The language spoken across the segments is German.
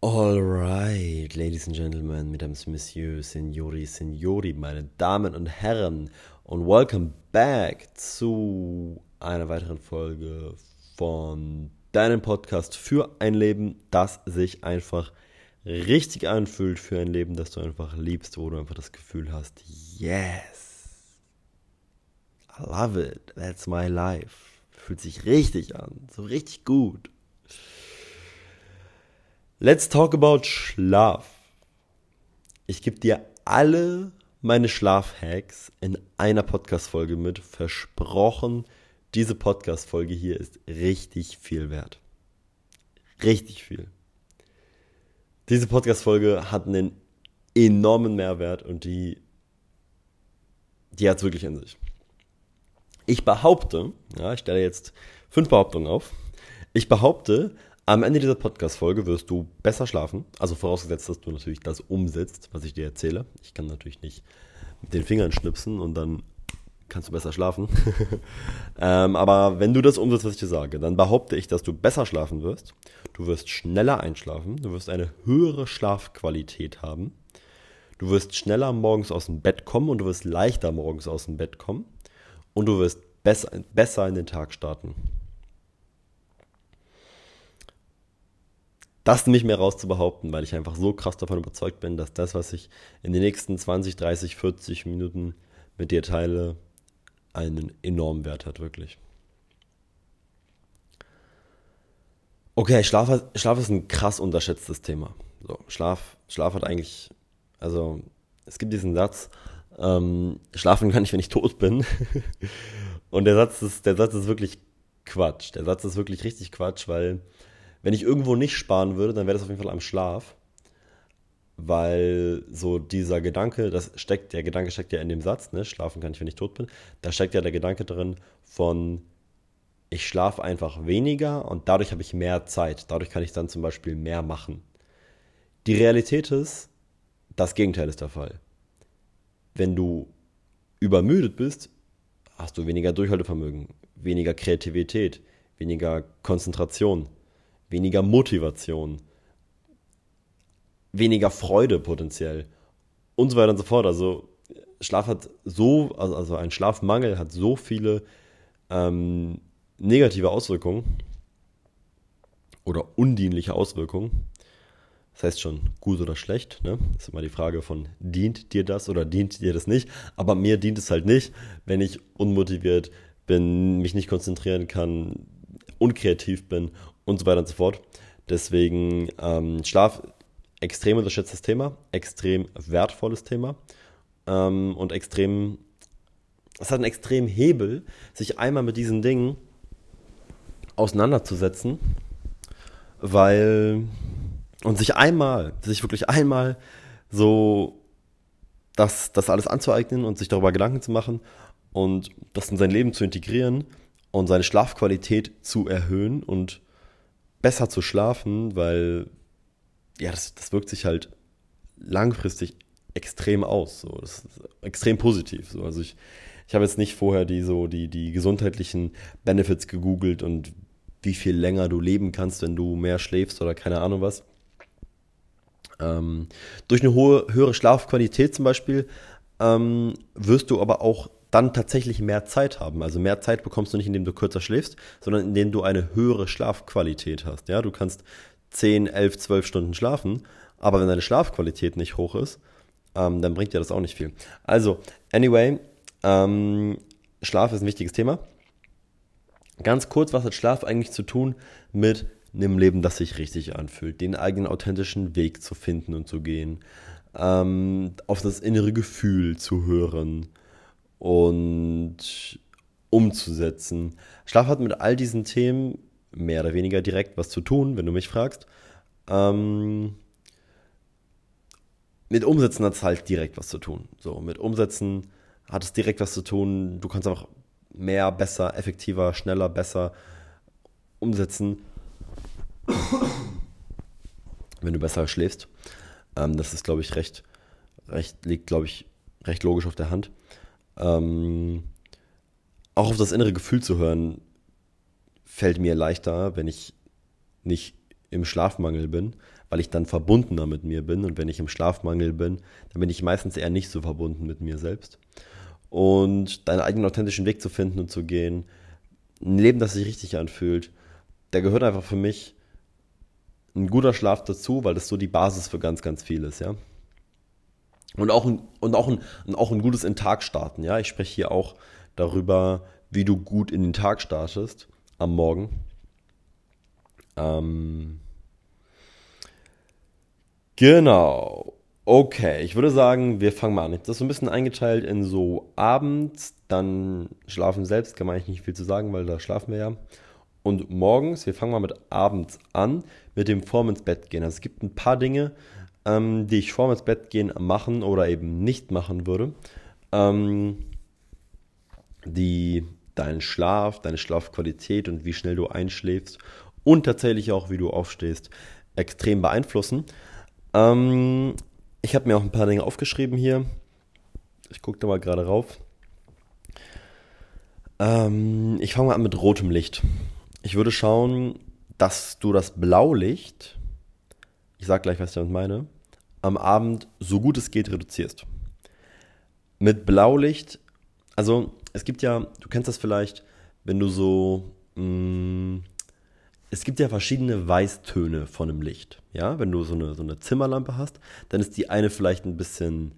Alright, Ladies and Gentlemen, Mesdames, Messieurs, Signori, Signori, meine Damen und Herren und welcome back zu einer weiteren Folge von deinem Podcast für ein Leben, das sich einfach richtig anfühlt, für ein Leben, das du einfach liebst, wo du einfach das Gefühl hast, yes, I love it, that's my life. Fühlt sich richtig an, so richtig gut. Let's talk about Schlaf. Ich gebe dir alle meine Schlafhacks in einer Podcast-Folge mit. Versprochen, diese Podcast-Folge hier ist richtig viel wert. Richtig viel. Diese Podcast-Folge hat einen enormen Mehrwert und die, die hat es wirklich in sich. Ich behaupte, ja, ich stelle jetzt fünf Behauptungen auf. Ich behaupte, am Ende dieser Podcast-Folge wirst du besser schlafen. Also vorausgesetzt, dass du natürlich das umsetzt, was ich dir erzähle. Ich kann natürlich nicht mit den Fingern schnipsen und dann kannst du besser schlafen. ähm, aber wenn du das umsetzt, was ich dir sage, dann behaupte ich, dass du besser schlafen wirst. Du wirst schneller einschlafen. Du wirst eine höhere Schlafqualität haben. Du wirst schneller morgens aus dem Bett kommen und du wirst leichter morgens aus dem Bett kommen. Und du wirst besser, besser in den Tag starten. Das nicht mehr rauszubehaupten, weil ich einfach so krass davon überzeugt bin, dass das, was ich in den nächsten 20, 30, 40 Minuten mit dir teile, einen enormen Wert hat, wirklich. Okay, Schlaf, Schlaf ist ein krass unterschätztes Thema. So, Schlaf, Schlaf hat eigentlich, also es gibt diesen Satz, ähm, schlafen kann ich, wenn ich tot bin. Und der Satz ist, der Satz ist wirklich Quatsch. Der Satz ist wirklich richtig Quatsch, weil wenn ich irgendwo nicht sparen würde, dann wäre das auf jeden Fall am Schlaf. Weil so dieser Gedanke, das steckt, der Gedanke steckt ja in dem Satz, ne? Schlafen kann ich, wenn ich tot bin. Da steckt ja der Gedanke drin von, ich schlafe einfach weniger und dadurch habe ich mehr Zeit. Dadurch kann ich dann zum Beispiel mehr machen. Die Realität ist, das Gegenteil ist der Fall. Wenn du übermüdet bist, hast du weniger Durchhaltevermögen, weniger Kreativität, weniger Konzentration, weniger Motivation, weniger Freude potenziell und so weiter und so fort. Also Schlaf hat so, also, also ein Schlafmangel hat so viele ähm, negative Auswirkungen oder undienliche Auswirkungen. Das heißt schon gut oder schlecht. Ne? Das ist immer die Frage von, dient dir das oder dient dir das nicht? Aber mir dient es halt nicht, wenn ich unmotiviert bin, mich nicht konzentrieren kann, unkreativ bin und so weiter und so fort. Deswegen ähm, Schlaf extrem unterschätztes Thema, extrem wertvolles Thema ähm, und extrem, es hat einen extremen Hebel, sich einmal mit diesen Dingen auseinanderzusetzen, weil und sich einmal, sich wirklich einmal so das, das alles anzueignen und sich darüber Gedanken zu machen und das in sein Leben zu integrieren und seine Schlafqualität zu erhöhen und besser zu schlafen, weil ja, das, das wirkt sich halt langfristig extrem aus. So. Das ist extrem positiv. So. Also ich, ich habe jetzt nicht vorher die so die, die gesundheitlichen Benefits gegoogelt und wie viel länger du leben kannst, wenn du mehr schläfst oder keine Ahnung was. Ähm, durch eine hohe, höhere Schlafqualität zum Beispiel ähm, wirst du aber auch dann tatsächlich mehr Zeit haben. Also mehr Zeit bekommst du nicht, indem du kürzer schläfst, sondern indem du eine höhere Schlafqualität hast. Ja, du kannst 10, 11, 12 Stunden schlafen, aber wenn deine Schlafqualität nicht hoch ist, ähm, dann bringt dir das auch nicht viel. Also, anyway, ähm, Schlaf ist ein wichtiges Thema. Ganz kurz, was hat Schlaf eigentlich zu tun mit einem Leben, das sich richtig anfühlt, den eigenen authentischen Weg zu finden und zu gehen, ähm, auf das innere Gefühl zu hören, und umzusetzen. Schlaf hat mit all diesen Themen mehr oder weniger direkt was zu tun, wenn du mich fragst. Ähm, mit Umsetzen hat es halt direkt was zu tun. So, mit Umsetzen hat es direkt was zu tun. Du kannst auch mehr, besser, effektiver, schneller, besser umsetzen, wenn du besser schläfst. Ähm, das ist, glaube ich, recht, recht, liegt, glaube ich, recht logisch auf der Hand. Ähm, auch auf das innere Gefühl zu hören, fällt mir leichter, wenn ich nicht im Schlafmangel bin, weil ich dann verbundener mit mir bin. Und wenn ich im Schlafmangel bin, dann bin ich meistens eher nicht so verbunden mit mir selbst. Und deinen eigenen authentischen Weg zu finden und zu gehen, ein Leben, das sich richtig anfühlt, da gehört einfach für mich ein guter Schlaf dazu, weil das so die Basis für ganz, ganz viel ist, ja. Und auch ein, und auch ein, und auch ein gutes in den Tag starten, ja. Ich spreche hier auch darüber, wie du gut in den Tag startest am Morgen. Ähm, genau. Okay, ich würde sagen, wir fangen mal an. Das ist so ein bisschen eingeteilt in so abends, dann schlafen selbst, kann man eigentlich nicht viel zu sagen, weil da schlafen wir ja. Und morgens, wir fangen mal mit abends an, mit dem Vorm ins Bett gehen. Also es gibt ein paar Dinge, ähm, die ich vorm ins Bett gehen machen oder eben nicht machen würde, ähm, die deinen Schlaf, deine Schlafqualität und wie schnell du einschläfst und tatsächlich auch, wie du aufstehst, extrem beeinflussen. Ähm, ich habe mir auch ein paar Dinge aufgeschrieben hier. Ich gucke da mal gerade rauf. Ähm, ich fange mal an mit rotem Licht. Ich würde schauen, dass du das Blaulicht, ich sage gleich, was ich damit meine, am Abend so gut es geht reduzierst. Mit Blaulicht, also es gibt ja, du kennst das vielleicht, wenn du so, mh, mm, es gibt ja verschiedene Weißtöne von einem Licht. Ja, wenn du so eine, so eine Zimmerlampe hast, dann ist die eine vielleicht ein bisschen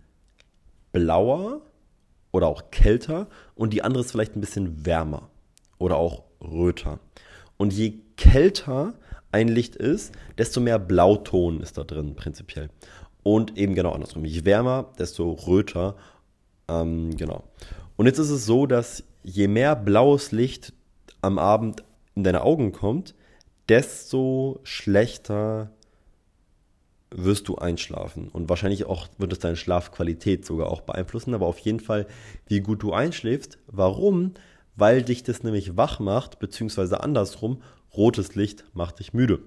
blauer oder auch kälter und die andere ist vielleicht ein bisschen wärmer oder auch röter. Und je kälter ein Licht ist, desto mehr Blauton ist da drin prinzipiell. Und eben genau andersrum. Je wärmer, desto röter. Ähm, genau. Und jetzt ist es so, dass je mehr blaues Licht am Abend in deine Augen kommt, desto schlechter wirst du einschlafen. Und wahrscheinlich auch wird es deine Schlafqualität sogar auch beeinflussen, aber auf jeden Fall, wie gut du einschläfst. Warum? Weil dich das nämlich wach macht, beziehungsweise andersrum, rotes Licht macht dich müde.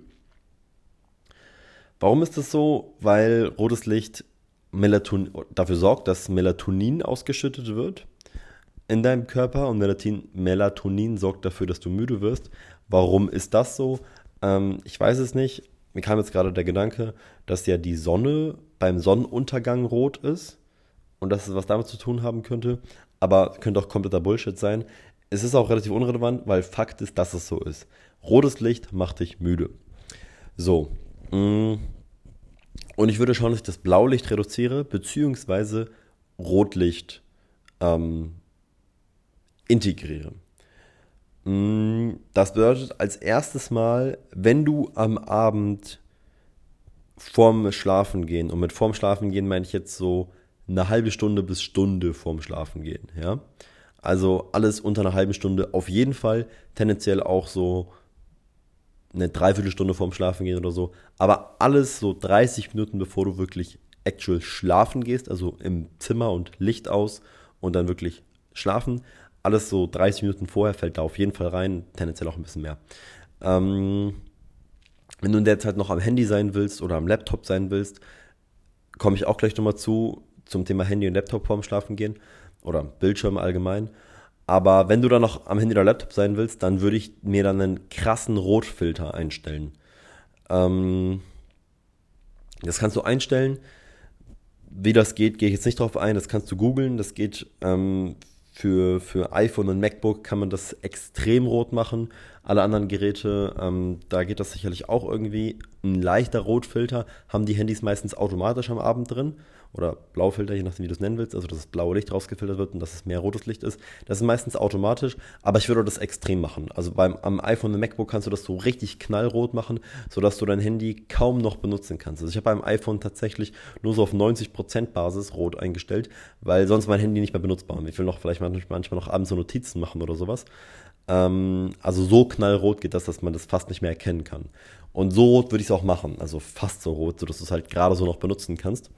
Warum ist das so? Weil rotes Licht Melatonin, dafür sorgt, dass Melatonin ausgeschüttet wird in deinem Körper und Melatonin, Melatonin sorgt dafür, dass du müde wirst. Warum ist das so? Ähm, ich weiß es nicht, mir kam jetzt gerade der Gedanke, dass ja die Sonne beim Sonnenuntergang rot ist und dass es was damit zu tun haben könnte, aber könnte auch kompletter Bullshit sein. Es ist auch relativ unrelevant, weil Fakt ist, dass es so ist. Rotes Licht macht dich müde. So. Mm. Und ich würde schauen, dass ich das Blaulicht reduziere, beziehungsweise Rotlicht ähm, integriere. Mm, das bedeutet als erstes Mal, wenn du am Abend vorm Schlafen gehen, und mit vorm Schlafen gehen meine ich jetzt so eine halbe Stunde bis Stunde vorm Schlafen gehen, ja. Also alles unter einer halben Stunde auf jeden Fall, tendenziell auch so eine Dreiviertelstunde vorm Schlafen gehen oder so, aber alles so 30 Minuten bevor du wirklich actual schlafen gehst, also im Zimmer und Licht aus und dann wirklich schlafen alles so 30 Minuten vorher fällt da auf jeden Fall rein, tendenziell auch ein bisschen mehr. Ähm, wenn du in der Zeit noch am Handy sein willst oder am Laptop sein willst, komme ich auch gleich nochmal zu, zum Thema Handy und Laptop vorm Schlafen gehen oder Bildschirm allgemein. Aber wenn du dann noch am Handy oder Laptop sein willst, dann würde ich mir dann einen krassen Rotfilter einstellen. Ähm, das kannst du einstellen. Wie das geht, gehe ich jetzt nicht drauf ein. Das kannst du googeln. Das geht ähm, für, für iPhone und MacBook kann man das extrem rot machen. Alle anderen Geräte, ähm, da geht das sicherlich auch irgendwie. Ein leichter Rotfilter haben die Handys meistens automatisch am Abend drin oder Blaufilter, je nachdem, wie du es nennen willst, also dass das blaue Licht rausgefiltert wird und dass es mehr rotes Licht ist. Das ist meistens automatisch, aber ich würde das extrem machen. Also beim am iPhone und MacBook kannst du das so richtig knallrot machen, sodass du dein Handy kaum noch benutzen kannst. Also ich habe beim iPhone tatsächlich nur so auf 90% Basis rot eingestellt, weil sonst mein Handy nicht mehr benutzbar ist. Ich will noch vielleicht manchmal noch abends so Notizen machen oder sowas. Ähm, also so knallrot geht das, dass man das fast nicht mehr erkennen kann. Und so rot würde ich es auch machen, also fast so rot, sodass du es halt gerade so noch benutzen kannst.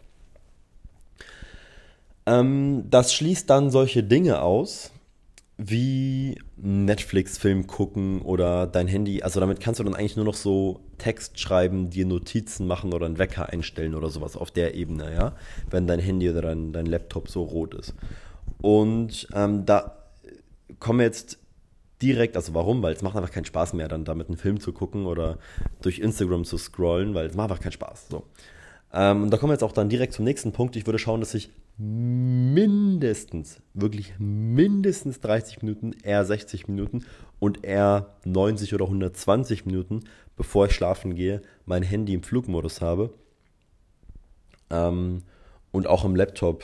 Ähm, das schließt dann solche Dinge aus, wie Netflix-Film gucken oder dein Handy. Also damit kannst du dann eigentlich nur noch so Text schreiben, dir Notizen machen oder einen Wecker einstellen oder sowas auf der Ebene, ja, wenn dein Handy oder dein, dein Laptop so rot ist. Und ähm, da kommen jetzt direkt, also warum? Weil es macht einfach keinen Spaß mehr, dann damit einen Film zu gucken oder durch Instagram zu scrollen, weil es macht einfach keinen Spaß. So. Ähm, und da kommen wir jetzt auch dann direkt zum nächsten Punkt. Ich würde schauen, dass ich mindestens, wirklich mindestens 30 Minuten, eher 60 Minuten und eher 90 oder 120 Minuten, bevor ich schlafen gehe, mein Handy im Flugmodus habe. Ähm, und auch im Laptop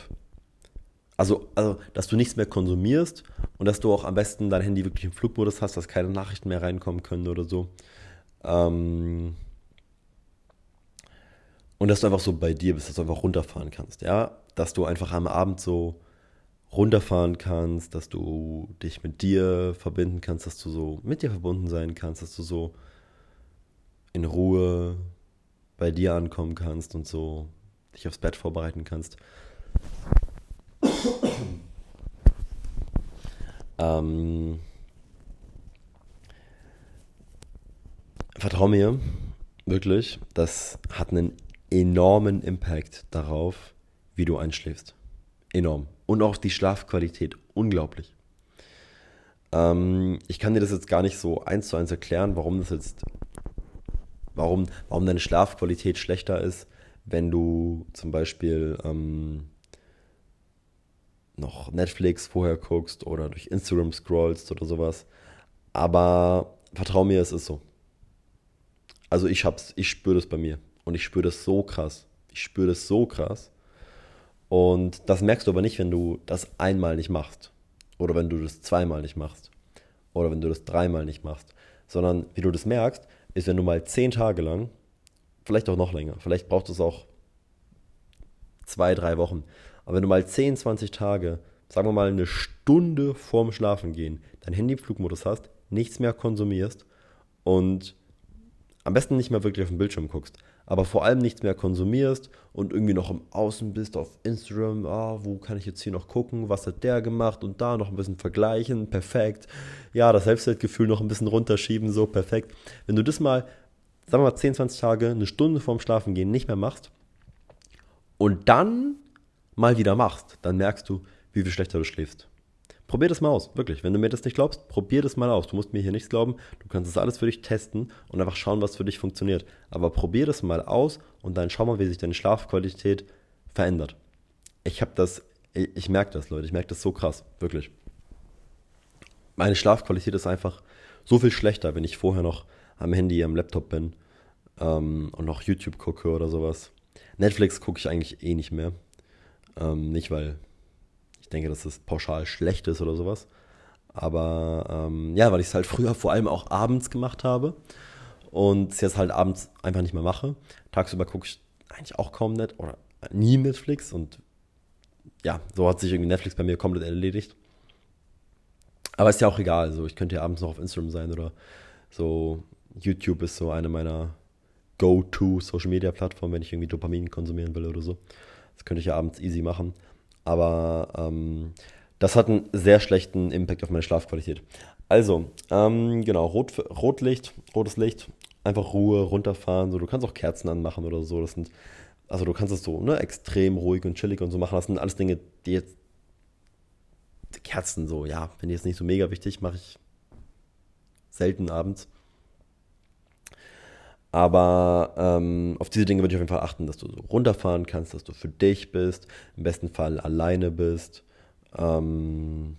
also, also, dass du nichts mehr konsumierst und dass du auch am besten dein Handy wirklich im Flugmodus hast, dass keine Nachrichten mehr reinkommen können oder so. Ähm und dass du einfach so bei dir bist, dass du einfach runterfahren kannst, ja? Dass du einfach am Abend so runterfahren kannst, dass du dich mit dir verbinden kannst, dass du so mit dir verbunden sein kannst, dass du so in Ruhe bei dir ankommen kannst und so dich aufs Bett vorbereiten kannst. ähm, vertrau mir, wirklich, das hat einen enormen Impact darauf, wie du einschläfst. Enorm. Und auch die Schlafqualität. Unglaublich. Ähm, ich kann dir das jetzt gar nicht so eins zu eins erklären, warum das jetzt, warum, warum deine Schlafqualität schlechter ist, wenn du zum Beispiel ähm, noch Netflix vorher guckst oder durch Instagram scrollst oder sowas. Aber vertrau mir, es ist so. Also ich hab's, ich spüre das bei mir. Und ich spüre das so krass. Ich spüre das so krass. Und das merkst du aber nicht, wenn du das einmal nicht machst. Oder wenn du das zweimal nicht machst. Oder wenn du das dreimal nicht machst. Sondern wie du das merkst, ist, wenn du mal zehn Tage lang, vielleicht auch noch länger, vielleicht braucht es auch zwei, drei Wochen, aber wenn du mal 10, 20 Tage, sagen wir mal eine Stunde vorm Schlafengehen, dein Handy Flugmodus hast, nichts mehr konsumierst und am besten nicht mehr wirklich auf den Bildschirm guckst, aber vor allem nichts mehr konsumierst und irgendwie noch im Außen bist auf Instagram, ah, wo kann ich jetzt hier noch gucken, was hat der gemacht und da noch ein bisschen vergleichen, perfekt. Ja, das Selbstwertgefühl noch ein bisschen runterschieben, so perfekt. Wenn du das mal, sagen wir mal 10, 20 Tage, eine Stunde vorm Schlafengehen nicht mehr machst und dann mal wieder machst, dann merkst du, wie viel schlechter du schläfst. Probier das mal aus, wirklich. Wenn du mir das nicht glaubst, probier das mal aus. Du musst mir hier nichts glauben. Du kannst das alles für dich testen und einfach schauen, was für dich funktioniert. Aber probier das mal aus und dann schau mal, wie sich deine Schlafqualität verändert. Ich habe das, ich, ich merke das, Leute. Ich merke das so krass, wirklich. Meine Schlafqualität ist einfach so viel schlechter, wenn ich vorher noch am Handy, am Laptop bin ähm, und noch YouTube gucke oder sowas. Netflix gucke ich eigentlich eh nicht mehr. Ähm, nicht, weil denke, dass das pauschal schlecht ist oder sowas. Aber ähm, ja, weil ich es halt früher vor allem auch abends gemacht habe und es jetzt halt abends einfach nicht mehr mache. Tagsüber gucke ich eigentlich auch kaum net oder nie Netflix und ja, so hat sich irgendwie Netflix bei mir komplett erledigt. Aber ist ja auch egal, also ich könnte ja abends noch auf Instagram sein oder so. YouTube ist so eine meiner Go-To Social Media Plattformen, wenn ich irgendwie Dopamin konsumieren will oder so. Das könnte ich ja abends easy machen. Aber ähm, das hat einen sehr schlechten Impact auf meine Schlafqualität. Also, ähm, genau, Rot, Rotlicht, rotes Licht, einfach Ruhe, runterfahren. So, du kannst auch Kerzen anmachen oder so. Das sind, also du kannst es so ne, extrem ruhig und chillig und so machen. Das sind alles Dinge, die jetzt Kerzen so, ja, finde ich jetzt nicht so mega wichtig, mache ich selten abends. Aber ähm, auf diese Dinge würde ich auf jeden Fall achten, dass du so runterfahren kannst, dass du für dich bist, im besten Fall alleine bist. Ähm,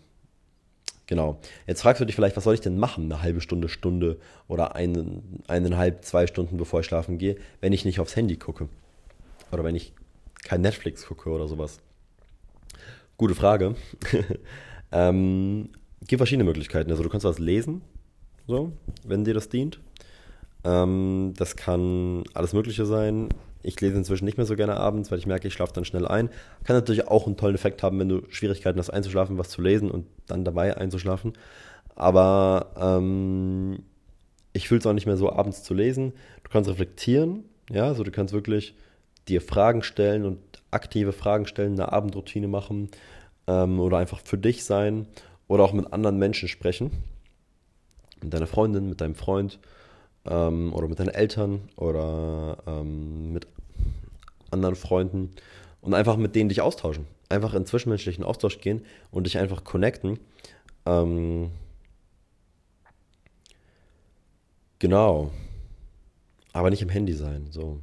genau. Jetzt fragst du dich vielleicht, was soll ich denn machen, eine halbe Stunde, Stunde oder einen, eineinhalb, zwei Stunden, bevor ich schlafen gehe, wenn ich nicht aufs Handy gucke? Oder wenn ich kein Netflix gucke oder sowas? Gute Frage. ähm, gibt verschiedene Möglichkeiten. Also du kannst was lesen, so, wenn dir das dient. Ähm, das kann alles Mögliche sein. Ich lese inzwischen nicht mehr so gerne abends, weil ich merke, ich schlafe dann schnell ein. Kann natürlich auch einen tollen Effekt haben, wenn du Schwierigkeiten hast einzuschlafen, was zu lesen und dann dabei einzuschlafen. Aber ähm, ich fühle es auch nicht mehr so, abends zu lesen. Du kannst reflektieren, ja, also du kannst wirklich dir Fragen stellen und aktive Fragen stellen, eine Abendroutine machen ähm, oder einfach für dich sein oder auch mit anderen Menschen sprechen. Mit deiner Freundin, mit deinem Freund ähm, oder mit deinen Eltern oder ähm, mit anderen Freunden und einfach mit denen dich austauschen. Einfach in zwischenmenschlichen Austausch gehen und dich einfach connecten. Ähm, Genau. Aber nicht im Handy sein. So.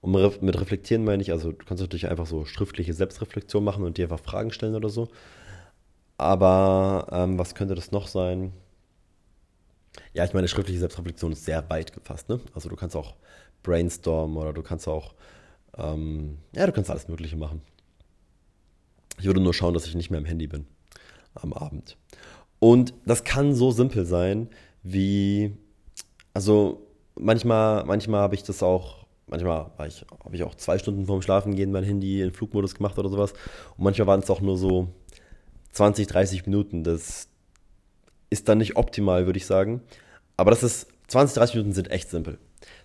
Und mit reflektieren meine ich, also du kannst natürlich einfach so schriftliche Selbstreflexion machen und dir einfach Fragen stellen oder so. Aber ähm, was könnte das noch sein? Ja, ich meine, schriftliche Selbstreflexion ist sehr weit gefasst. Ne? Also du kannst auch brainstormen oder du kannst auch, ähm, ja, du kannst alles Mögliche machen. Ich würde nur schauen, dass ich nicht mehr am Handy bin am Abend. Und das kann so simpel sein, wie, also manchmal, manchmal habe ich das auch, manchmal ich, habe ich auch zwei Stunden vorm Schlafengehen mein Handy in Flugmodus gemacht oder sowas. Und manchmal waren es auch nur so 20, 30 Minuten. Das ist dann nicht optimal, würde ich sagen. Aber das ist, 20, 30 Minuten sind echt simpel.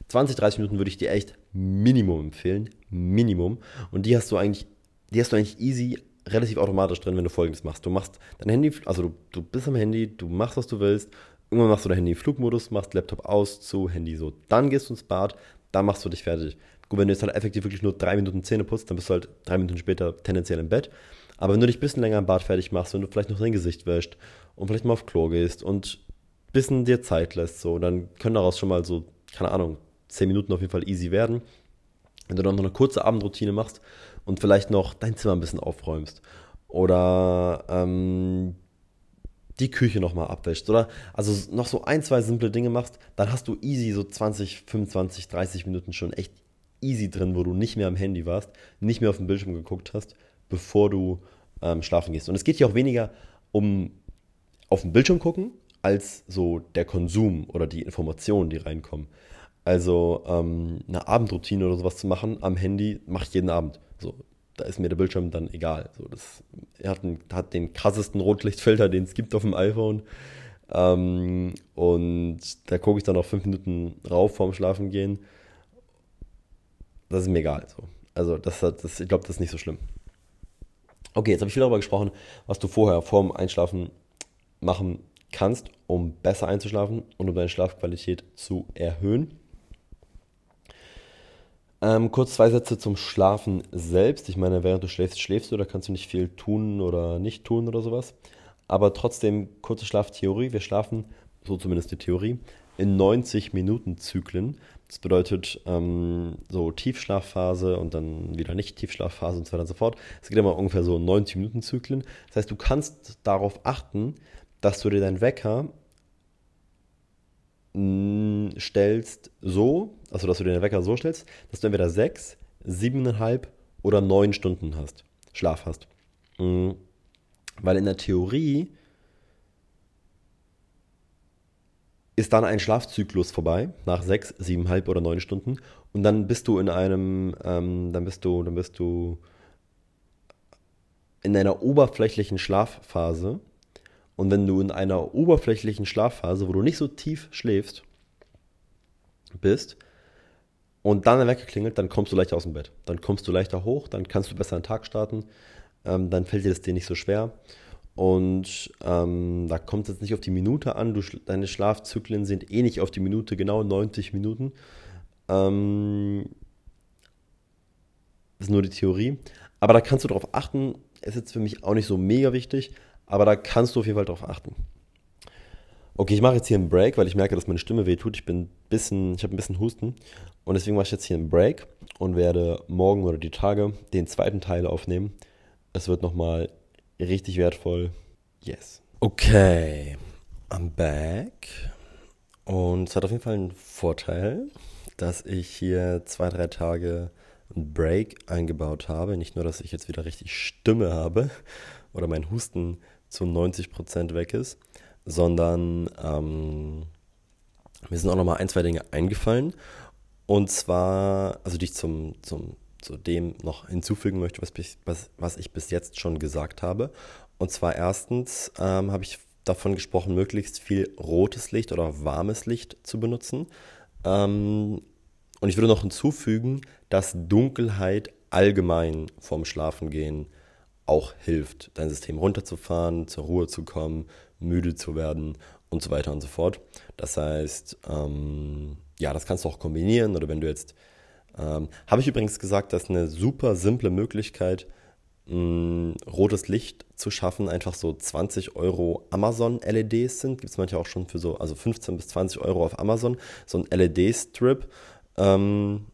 20, 30 Minuten würde ich dir echt Minimum empfehlen. Minimum. Und die hast du eigentlich, die hast du eigentlich easy relativ automatisch drin, wenn du folgendes machst. Du machst dein Handy, also du, du bist am Handy, du machst, was du willst. Irgendwann machst du dein Handy im Flugmodus, machst Laptop aus, zu, Handy so. Dann gehst du ins Bad, dann machst du dich fertig. Gut, wenn du jetzt halt effektiv wirklich nur drei Minuten Zähne putzt, dann bist du halt drei Minuten später tendenziell im Bett. Aber wenn du dich ein bisschen länger im Bad fertig machst, wenn du vielleicht noch dein Gesicht wäscht und vielleicht mal auf Klo gehst und ein bisschen dir Zeit lässt, so, dann können daraus schon mal so, keine Ahnung, zehn Minuten auf jeden Fall easy werden. Wenn du dann noch eine kurze Abendroutine machst und vielleicht noch dein Zimmer ein bisschen aufräumst oder ähm, die Küche nochmal abwäscht oder also noch so ein, zwei simple Dinge machst, dann hast du easy so 20, 25, 30 Minuten schon echt easy drin, wo du nicht mehr am Handy warst, nicht mehr auf den Bildschirm geguckt hast, bevor du ähm, schlafen gehst. Und es geht hier auch weniger um auf den Bildschirm gucken, als so der Konsum oder die Informationen, die reinkommen. Also ähm, eine Abendroutine oder sowas zu machen am Handy mache ich jeden Abend. So, da ist mir der Bildschirm dann egal. So, das, er hat, einen, hat den krassesten Rotlichtfilter, den es gibt auf dem iPhone. Ähm, und da gucke ich dann noch fünf Minuten rauf vorm Schlafen gehen. Das ist mir egal. So. Also das, das, ich glaube, das ist nicht so schlimm. Okay, jetzt habe ich viel darüber gesprochen, was du vorher vorm Einschlafen machen kannst, um besser einzuschlafen und um deine Schlafqualität zu erhöhen. Ähm, kurz zwei Sätze zum Schlafen selbst. Ich meine, während du schläfst, schläfst du, da kannst du nicht viel tun oder nicht tun oder sowas. Aber trotzdem, kurze Schlaftheorie. Wir schlafen, so zumindest die Theorie, in 90 Minuten Zyklen. Das bedeutet ähm, so Tiefschlafphase und dann wieder nicht Tiefschlafphase und so weiter und so fort. Es geht immer ungefähr so 90 Minuten Zyklen. Das heißt, du kannst darauf achten, dass du dir deinen Wecker stellst so, also dass du den Wecker so stellst, dass du entweder sechs, siebeneinhalb oder neun Stunden hast, Schlaf hast. Mhm. Weil in der Theorie ist dann ein Schlafzyklus vorbei, nach sechs, siebeneinhalb oder neun Stunden. Und dann bist du in einem, ähm, dann bist du, dann bist du in einer oberflächlichen Schlafphase und wenn du in einer oberflächlichen Schlafphase, wo du nicht so tief schläfst, bist und dann der Wecker dann kommst du leichter aus dem Bett. Dann kommst du leichter hoch, dann kannst du besser den Tag starten, ähm, dann fällt dir das dir nicht so schwer. Und ähm, da kommt es jetzt nicht auf die Minute an. Du, deine Schlafzyklen sind eh nicht auf die Minute, genau 90 Minuten. Ähm, das ist nur die Theorie. Aber da kannst du darauf achten. Ist jetzt für mich auch nicht so mega wichtig. Aber da kannst du auf jeden Fall drauf achten. Okay, ich mache jetzt hier einen Break, weil ich merke, dass meine Stimme wehtut. Ich bin bisschen, ich habe ein bisschen Husten und deswegen mache ich jetzt hier einen Break und werde morgen oder die Tage den zweiten Teil aufnehmen. Es wird nochmal richtig wertvoll. Yes. Okay, I'm back. Und es hat auf jeden Fall einen Vorteil, dass ich hier zwei, drei Tage einen Break eingebaut habe. Nicht nur, dass ich jetzt wieder richtig Stimme habe oder mein Husten zu 90% weg ist, sondern ähm, mir sind auch noch mal ein, zwei Dinge eingefallen. Und zwar, also die ich zum, zum, zu dem noch hinzufügen möchte, was, was, was ich bis jetzt schon gesagt habe. Und zwar erstens ähm, habe ich davon gesprochen, möglichst viel rotes Licht oder warmes Licht zu benutzen. Ähm, und ich würde noch hinzufügen, dass Dunkelheit allgemein vorm Schlafengehen auch hilft, dein System runterzufahren, zur Ruhe zu kommen, müde zu werden und so weiter und so fort. Das heißt, ähm, ja, das kannst du auch kombinieren oder wenn du jetzt, ähm, habe ich übrigens gesagt, dass eine super simple Möglichkeit, mh, rotes Licht zu schaffen, einfach so 20 Euro Amazon-LEDs sind. Gibt es manchmal auch schon für so, also 15 bis 20 Euro auf Amazon, so ein LED-Strip. Ähm,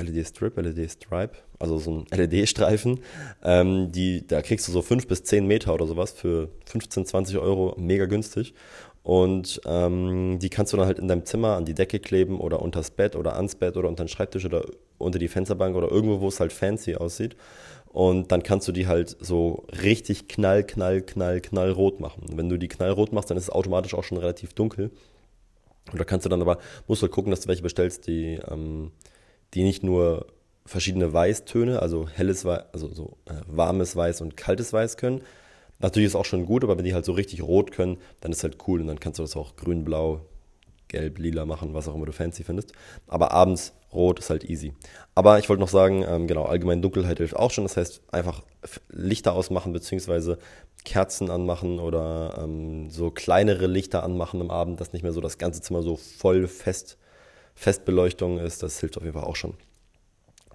LED-Strip, LED-Stripe, also so ein LED-Streifen. Ähm, da kriegst du so 5 bis 10 Meter oder sowas für 15, 20 Euro, mega günstig. Und ähm, die kannst du dann halt in deinem Zimmer an die Decke kleben oder unters Bett oder ans Bett oder unter den Schreibtisch oder unter die Fensterbank oder irgendwo, wo es halt fancy aussieht. Und dann kannst du die halt so richtig knall, knall, knall, knallrot machen. wenn du die knallrot machst, dann ist es automatisch auch schon relativ dunkel. Und da kannst du dann aber, musst du halt gucken, dass du welche bestellst, die, ähm, die nicht nur verschiedene Weißtöne, also helles Weiß, also so äh, warmes Weiß und kaltes Weiß können. Natürlich ist auch schon gut, aber wenn die halt so richtig rot können, dann ist halt cool und dann kannst du das auch grün, blau, gelb, lila machen, was auch immer du fancy findest. Aber abends rot ist halt easy. Aber ich wollte noch sagen, ähm, genau, allgemein Dunkelheit hilft auch schon. Das heißt, einfach Lichter ausmachen, beziehungsweise Kerzen anmachen oder ähm, so kleinere Lichter anmachen am Abend, dass nicht mehr so das ganze Zimmer so voll fest, Festbeleuchtung ist. Das hilft auf jeden Fall auch schon.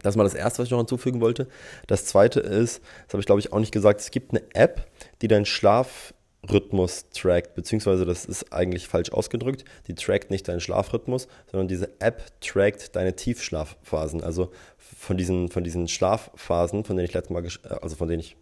Das ist mal das Erste, was ich noch hinzufügen wollte. Das Zweite ist, das habe ich glaube ich auch nicht gesagt, es gibt eine App, die deinen Schlaf Rhythmus trackt, beziehungsweise das ist eigentlich falsch ausgedrückt. Die trackt nicht deinen Schlafrhythmus, sondern diese App trackt deine Tiefschlafphasen. Also von diesen, von diesen Schlafphasen, von denen ich letztes Mal, äh, also von denen ich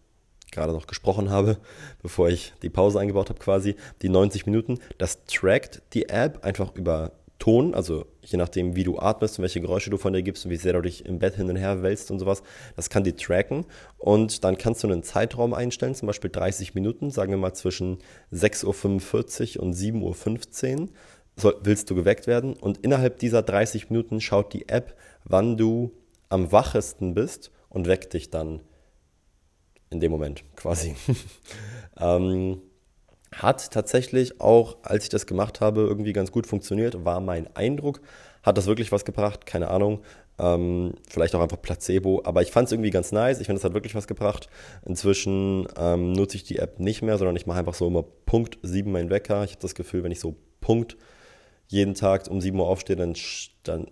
gerade noch gesprochen habe, bevor ich die Pause eingebaut habe quasi, die 90 Minuten, das trackt die App einfach über Ton, also je nachdem, wie du atmest und welche Geräusche du von dir gibst und wie sehr du dich im Bett hin und her wälzt und sowas, das kann die tracken. Und dann kannst du einen Zeitraum einstellen, zum Beispiel 30 Minuten, sagen wir mal zwischen 6.45 Uhr und 7.15 Uhr willst du geweckt werden. Und innerhalb dieser 30 Minuten schaut die App, wann du am wachesten bist und weckt dich dann in dem Moment quasi. ähm, hat tatsächlich auch, als ich das gemacht habe, irgendwie ganz gut funktioniert, war mein Eindruck. Hat das wirklich was gebracht? Keine Ahnung. Ähm, vielleicht auch einfach Placebo, aber ich fand es irgendwie ganz nice. Ich finde, es hat wirklich was gebracht. Inzwischen ähm, nutze ich die App nicht mehr, sondern ich mache einfach so immer Punkt 7 mein Wecker. Ich habe das Gefühl, wenn ich so Punkt jeden Tag um 7 Uhr aufstehe, dann, dann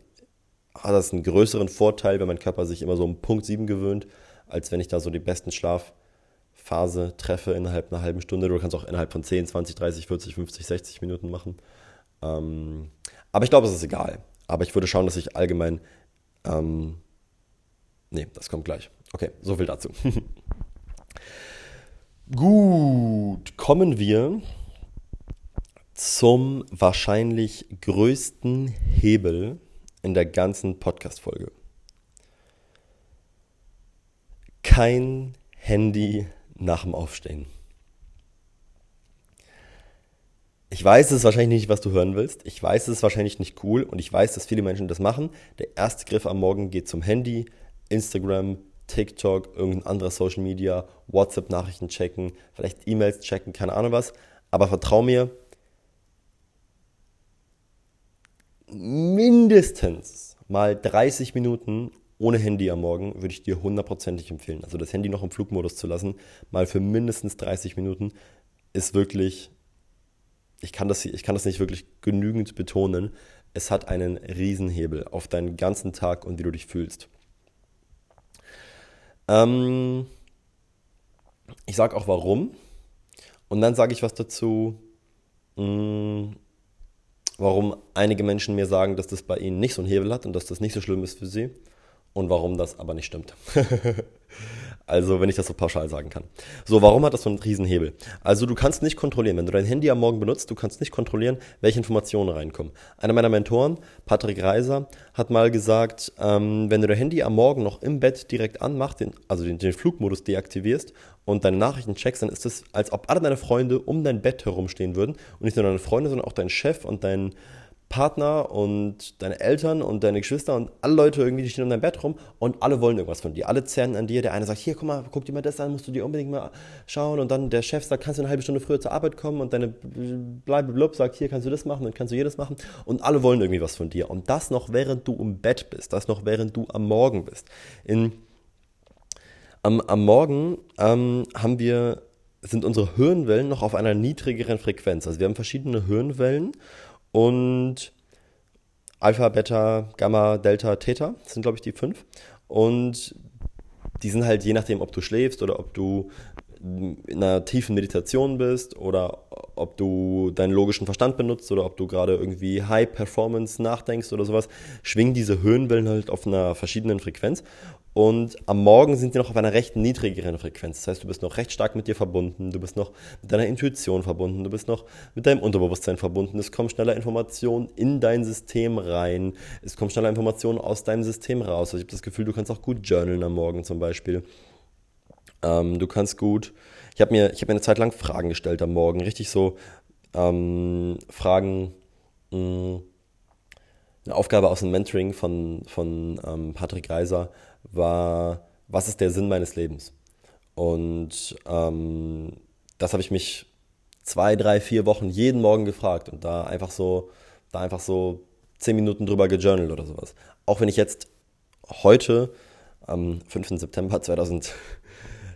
hat das einen größeren Vorteil, wenn mein Körper sich immer so um Punkt 7 gewöhnt, als wenn ich da so den besten Schlaf Phase treffe innerhalb einer halben Stunde. Du kannst auch innerhalb von 10, 20, 30, 40, 50, 60 Minuten machen. Ähm, aber ich glaube, es ist egal. Aber ich würde schauen, dass ich allgemein. Ähm, nee, das kommt gleich. Okay, so viel dazu. Gut, kommen wir zum wahrscheinlich größten Hebel in der ganzen Podcast-Folge. Kein Handy nach dem Aufstehen. Ich weiß, es ist wahrscheinlich nicht, was du hören willst. Ich weiß, es ist wahrscheinlich nicht cool und ich weiß, dass viele Menschen das machen. Der erste Griff am Morgen geht zum Handy, Instagram, TikTok, irgendein anderes Social Media, WhatsApp-Nachrichten checken, vielleicht E-Mails checken, keine Ahnung was. Aber vertrau mir, mindestens mal 30 Minuten ohne Handy am Morgen würde ich dir hundertprozentig empfehlen. Also das Handy noch im Flugmodus zu lassen, mal für mindestens 30 Minuten, ist wirklich, ich kann das, ich kann das nicht wirklich genügend betonen, es hat einen Riesenhebel auf deinen ganzen Tag und wie du dich fühlst. Ähm, ich sage auch warum und dann sage ich was dazu, mh, mm, warum einige Menschen mir sagen, dass das bei ihnen nicht so einen Hebel hat und dass das nicht so schlimm ist für sie und warum das aber nicht stimmt. also, wenn ich das so pauschal sagen kann. So, warum hat das so einen Riesenhebel? Also, du kannst nicht kontrollieren, wenn du dein Handy am Morgen benutzt, du kannst nicht kontrollieren, welche Informationen reinkommen. Einer meiner Mentoren, Patrick Reiser, hat mal gesagt, ähm, wenn du dein Handy am Morgen noch im Bett direkt anmachst, den, also den, den Flugmodus deaktivierst und deine Nachrichten checkst, dann ist es, als ob alle deine Freunde um dein Bett herumstehen würden und nicht nur deine Freunde, sondern auch dein Chef und dein Partner und deine Eltern und deine Geschwister und alle Leute irgendwie, die stehen um dein Bett rum und alle wollen irgendwas von dir. Alle zerren an dir. Der eine sagt, hier, guck mal, guck dir mal das an, musst du dir unbedingt mal schauen. Und dann der Chef sagt, kannst du eine halbe Stunde früher zur Arbeit kommen und deine Bleibeblub sagt, hier kannst du das machen und kannst du jedes machen. Und alle wollen irgendwie was von dir. Und das noch während du im Bett bist, das noch während du am Morgen bist. In, am, am Morgen ähm, haben wir, sind unsere Hirnwellen noch auf einer niedrigeren Frequenz. Also wir haben verschiedene Hirnwellen und Alpha, Beta, Gamma, Delta, Theta, sind glaube ich die fünf. Und die sind halt je nachdem, ob du schläfst oder ob du in einer tiefen Meditation bist oder ob du deinen logischen Verstand benutzt oder ob du gerade irgendwie High Performance nachdenkst oder sowas, schwingen diese Höhenwellen halt auf einer verschiedenen Frequenz. Und am Morgen sind sie noch auf einer recht niedrigeren Frequenz. Das heißt, du bist noch recht stark mit dir verbunden, du bist noch mit deiner Intuition verbunden, du bist noch mit deinem Unterbewusstsein verbunden. Es kommen schneller Informationen in dein System rein, es kommen schneller Informationen aus deinem System raus. Also ich habe das Gefühl, du kannst auch gut journalen am Morgen zum Beispiel. Ähm, du kannst gut. Ich habe mir, hab mir eine Zeit lang Fragen gestellt am Morgen, richtig so ähm, Fragen. Mh, hm, eine Aufgabe aus dem Mentoring von, von ähm, Patrick Reiser war, was ist der Sinn meines Lebens? Und ähm, das habe ich mich zwei, drei, vier Wochen jeden Morgen gefragt und da einfach so, da einfach so zehn Minuten drüber gejournalt oder sowas. Auch wenn ich jetzt heute, am 5. September 2000,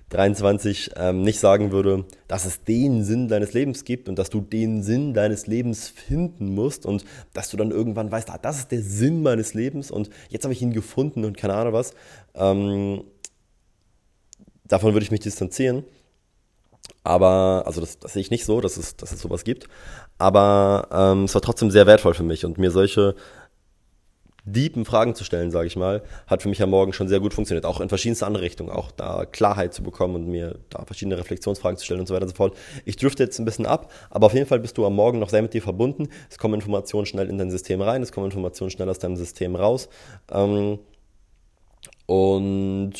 23 ähm, nicht sagen würde, dass es den Sinn deines Lebens gibt und dass du den Sinn deines Lebens finden musst und dass du dann irgendwann weißt, ah, das ist der Sinn meines Lebens und jetzt habe ich ihn gefunden und keine Ahnung was. Ähm, davon würde ich mich distanzieren. Aber, also das, das sehe ich nicht so, dass es, dass es sowas gibt. Aber ähm, es war trotzdem sehr wertvoll für mich und mir solche deepen Fragen zu stellen, sage ich mal, hat für mich am Morgen schon sehr gut funktioniert. Auch in verschiedenste andere Richtungen, auch da Klarheit zu bekommen und mir da verschiedene Reflexionsfragen zu stellen und so weiter und so fort. Ich drifte jetzt ein bisschen ab, aber auf jeden Fall bist du am Morgen noch sehr mit dir verbunden. Es kommen Informationen schnell in dein System rein, es kommen Informationen schnell aus deinem System raus. Ähm, und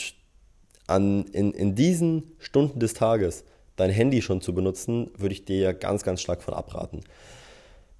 an, in, in diesen Stunden des Tages dein Handy schon zu benutzen, würde ich dir ja ganz, ganz stark von abraten.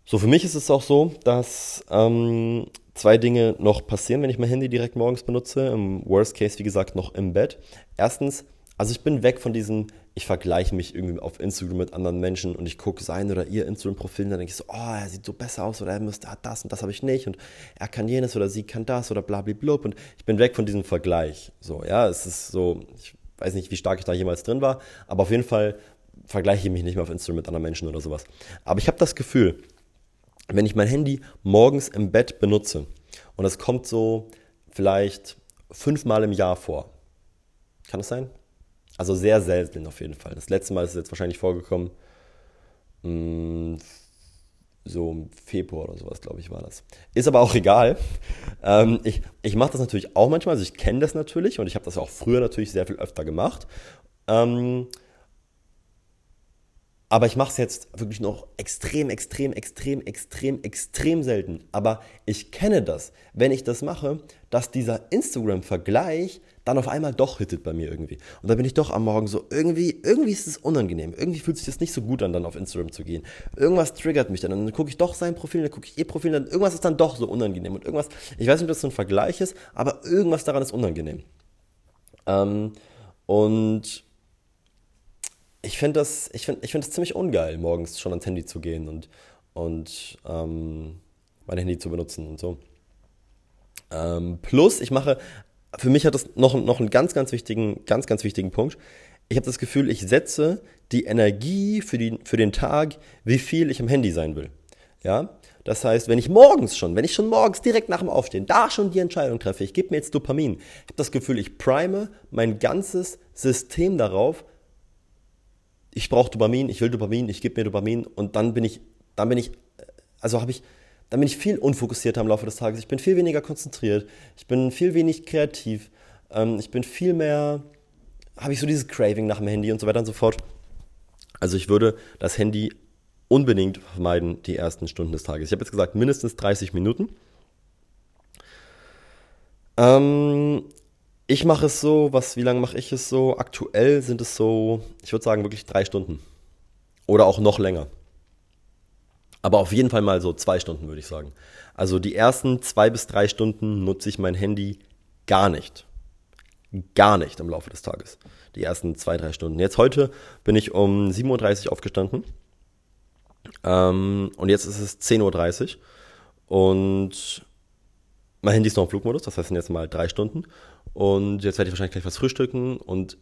So, für mich ist es auch so, dass ähm, zwei Dinge noch passieren, wenn ich mein Handy direkt morgens benutze. Im Worst Case, wie gesagt, noch im Bett. Erstens, also ich bin weg von diesem, ich vergleiche mich irgendwie auf Instagram mit anderen Menschen und ich gucke sein oder ihr Instagram-Profil und dann denke ich so, oh, er sieht so besser aus oder er müsste, hat das und das habe ich nicht und er kann jenes oder sie kann das oder blablablub und ich bin weg von diesem Vergleich. So, ja, es ist so, ich weiß nicht, wie stark ich da jemals drin war, aber auf jeden Fall vergleiche ich mich nicht mehr auf Instagram mit anderen Menschen oder sowas. Aber ich habe das Gefühl, wenn ich mein Handy morgens im Bett benutze, und das kommt so vielleicht fünfmal im Jahr vor. Kann das sein? Also sehr selten auf jeden Fall. Das letzte Mal ist es jetzt wahrscheinlich vorgekommen, mh, hm, so im Februar oder sowas, glaube ich, war das. Ist aber auch egal. Ähm, ich ich mache das natürlich auch manchmal, also ich kenne das natürlich und ich habe das auch früher natürlich sehr viel öfter gemacht. Ähm, aber ich mache es jetzt wirklich noch extrem, extrem, extrem, extrem, extrem selten. Aber ich kenne das, wenn ich das mache, dass dieser Instagram-Vergleich dann auf einmal doch hittet bei mir irgendwie. Und da bin ich doch am Morgen so, irgendwie, irgendwie ist es unangenehm. Irgendwie fühlt sich das nicht so gut an, dann auf Instagram zu gehen. Irgendwas triggert mich dann. Und dann gucke ich doch sein Profil, dann gucke ich ihr Profil, dann irgendwas ist dann doch so unangenehm. Und irgendwas, ich weiß nicht, ob das so ein Vergleich ist, aber irgendwas daran ist unangenehm. Ähm, und ich finde das, ich find, ich find das ziemlich ungeil, morgens schon ans Handy zu gehen und, und ähm, mein Handy zu benutzen und so. Ähm, plus, ich mache, für mich hat das noch, noch einen ganz, ganz wichtigen, ganz, ganz wichtigen Punkt. Ich habe das Gefühl, ich setze die Energie für, die, für den Tag, wie viel ich am Handy sein will. Ja, das heißt, wenn ich morgens schon, wenn ich schon morgens direkt nach dem Aufstehen da schon die Entscheidung treffe, ich gebe mir jetzt Dopamin, ich habe das Gefühl, ich prime mein ganzes System darauf, ich brauche Dopamin, ich will Dopamin, ich gebe mir Dopamin und dann bin ich, dann bin ich, also habe ich, dann bin ich viel unfokussierter im Laufe des Tages. Ich bin viel weniger konzentriert, ich bin viel wenig kreativ, ähm, ich bin viel mehr, habe ich so dieses Craving nach dem Handy und so weiter und so fort. Also ich würde das Handy unbedingt vermeiden, die ersten Stunden des Tages. Ich habe jetzt gesagt, mindestens 30 Minuten. Ähm, ich mache es so, was, wie lange mache ich es so? Aktuell sind es so, ich würde sagen, wirklich drei Stunden. Oder auch noch länger. Aber auf jeden Fall mal so zwei Stunden, würde ich sagen. Also die ersten zwei bis drei Stunden nutze ich mein Handy gar nicht. Gar nicht im Laufe des Tages. Die ersten zwei, drei Stunden. Jetzt heute bin ich um 7.30 Uhr aufgestanden. Ähm, und jetzt ist es 10.30 Uhr. Und mein Handy ist noch im Flugmodus, das heißt, jetzt mal drei Stunden. Und jetzt werde ich wahrscheinlich gleich was frühstücken und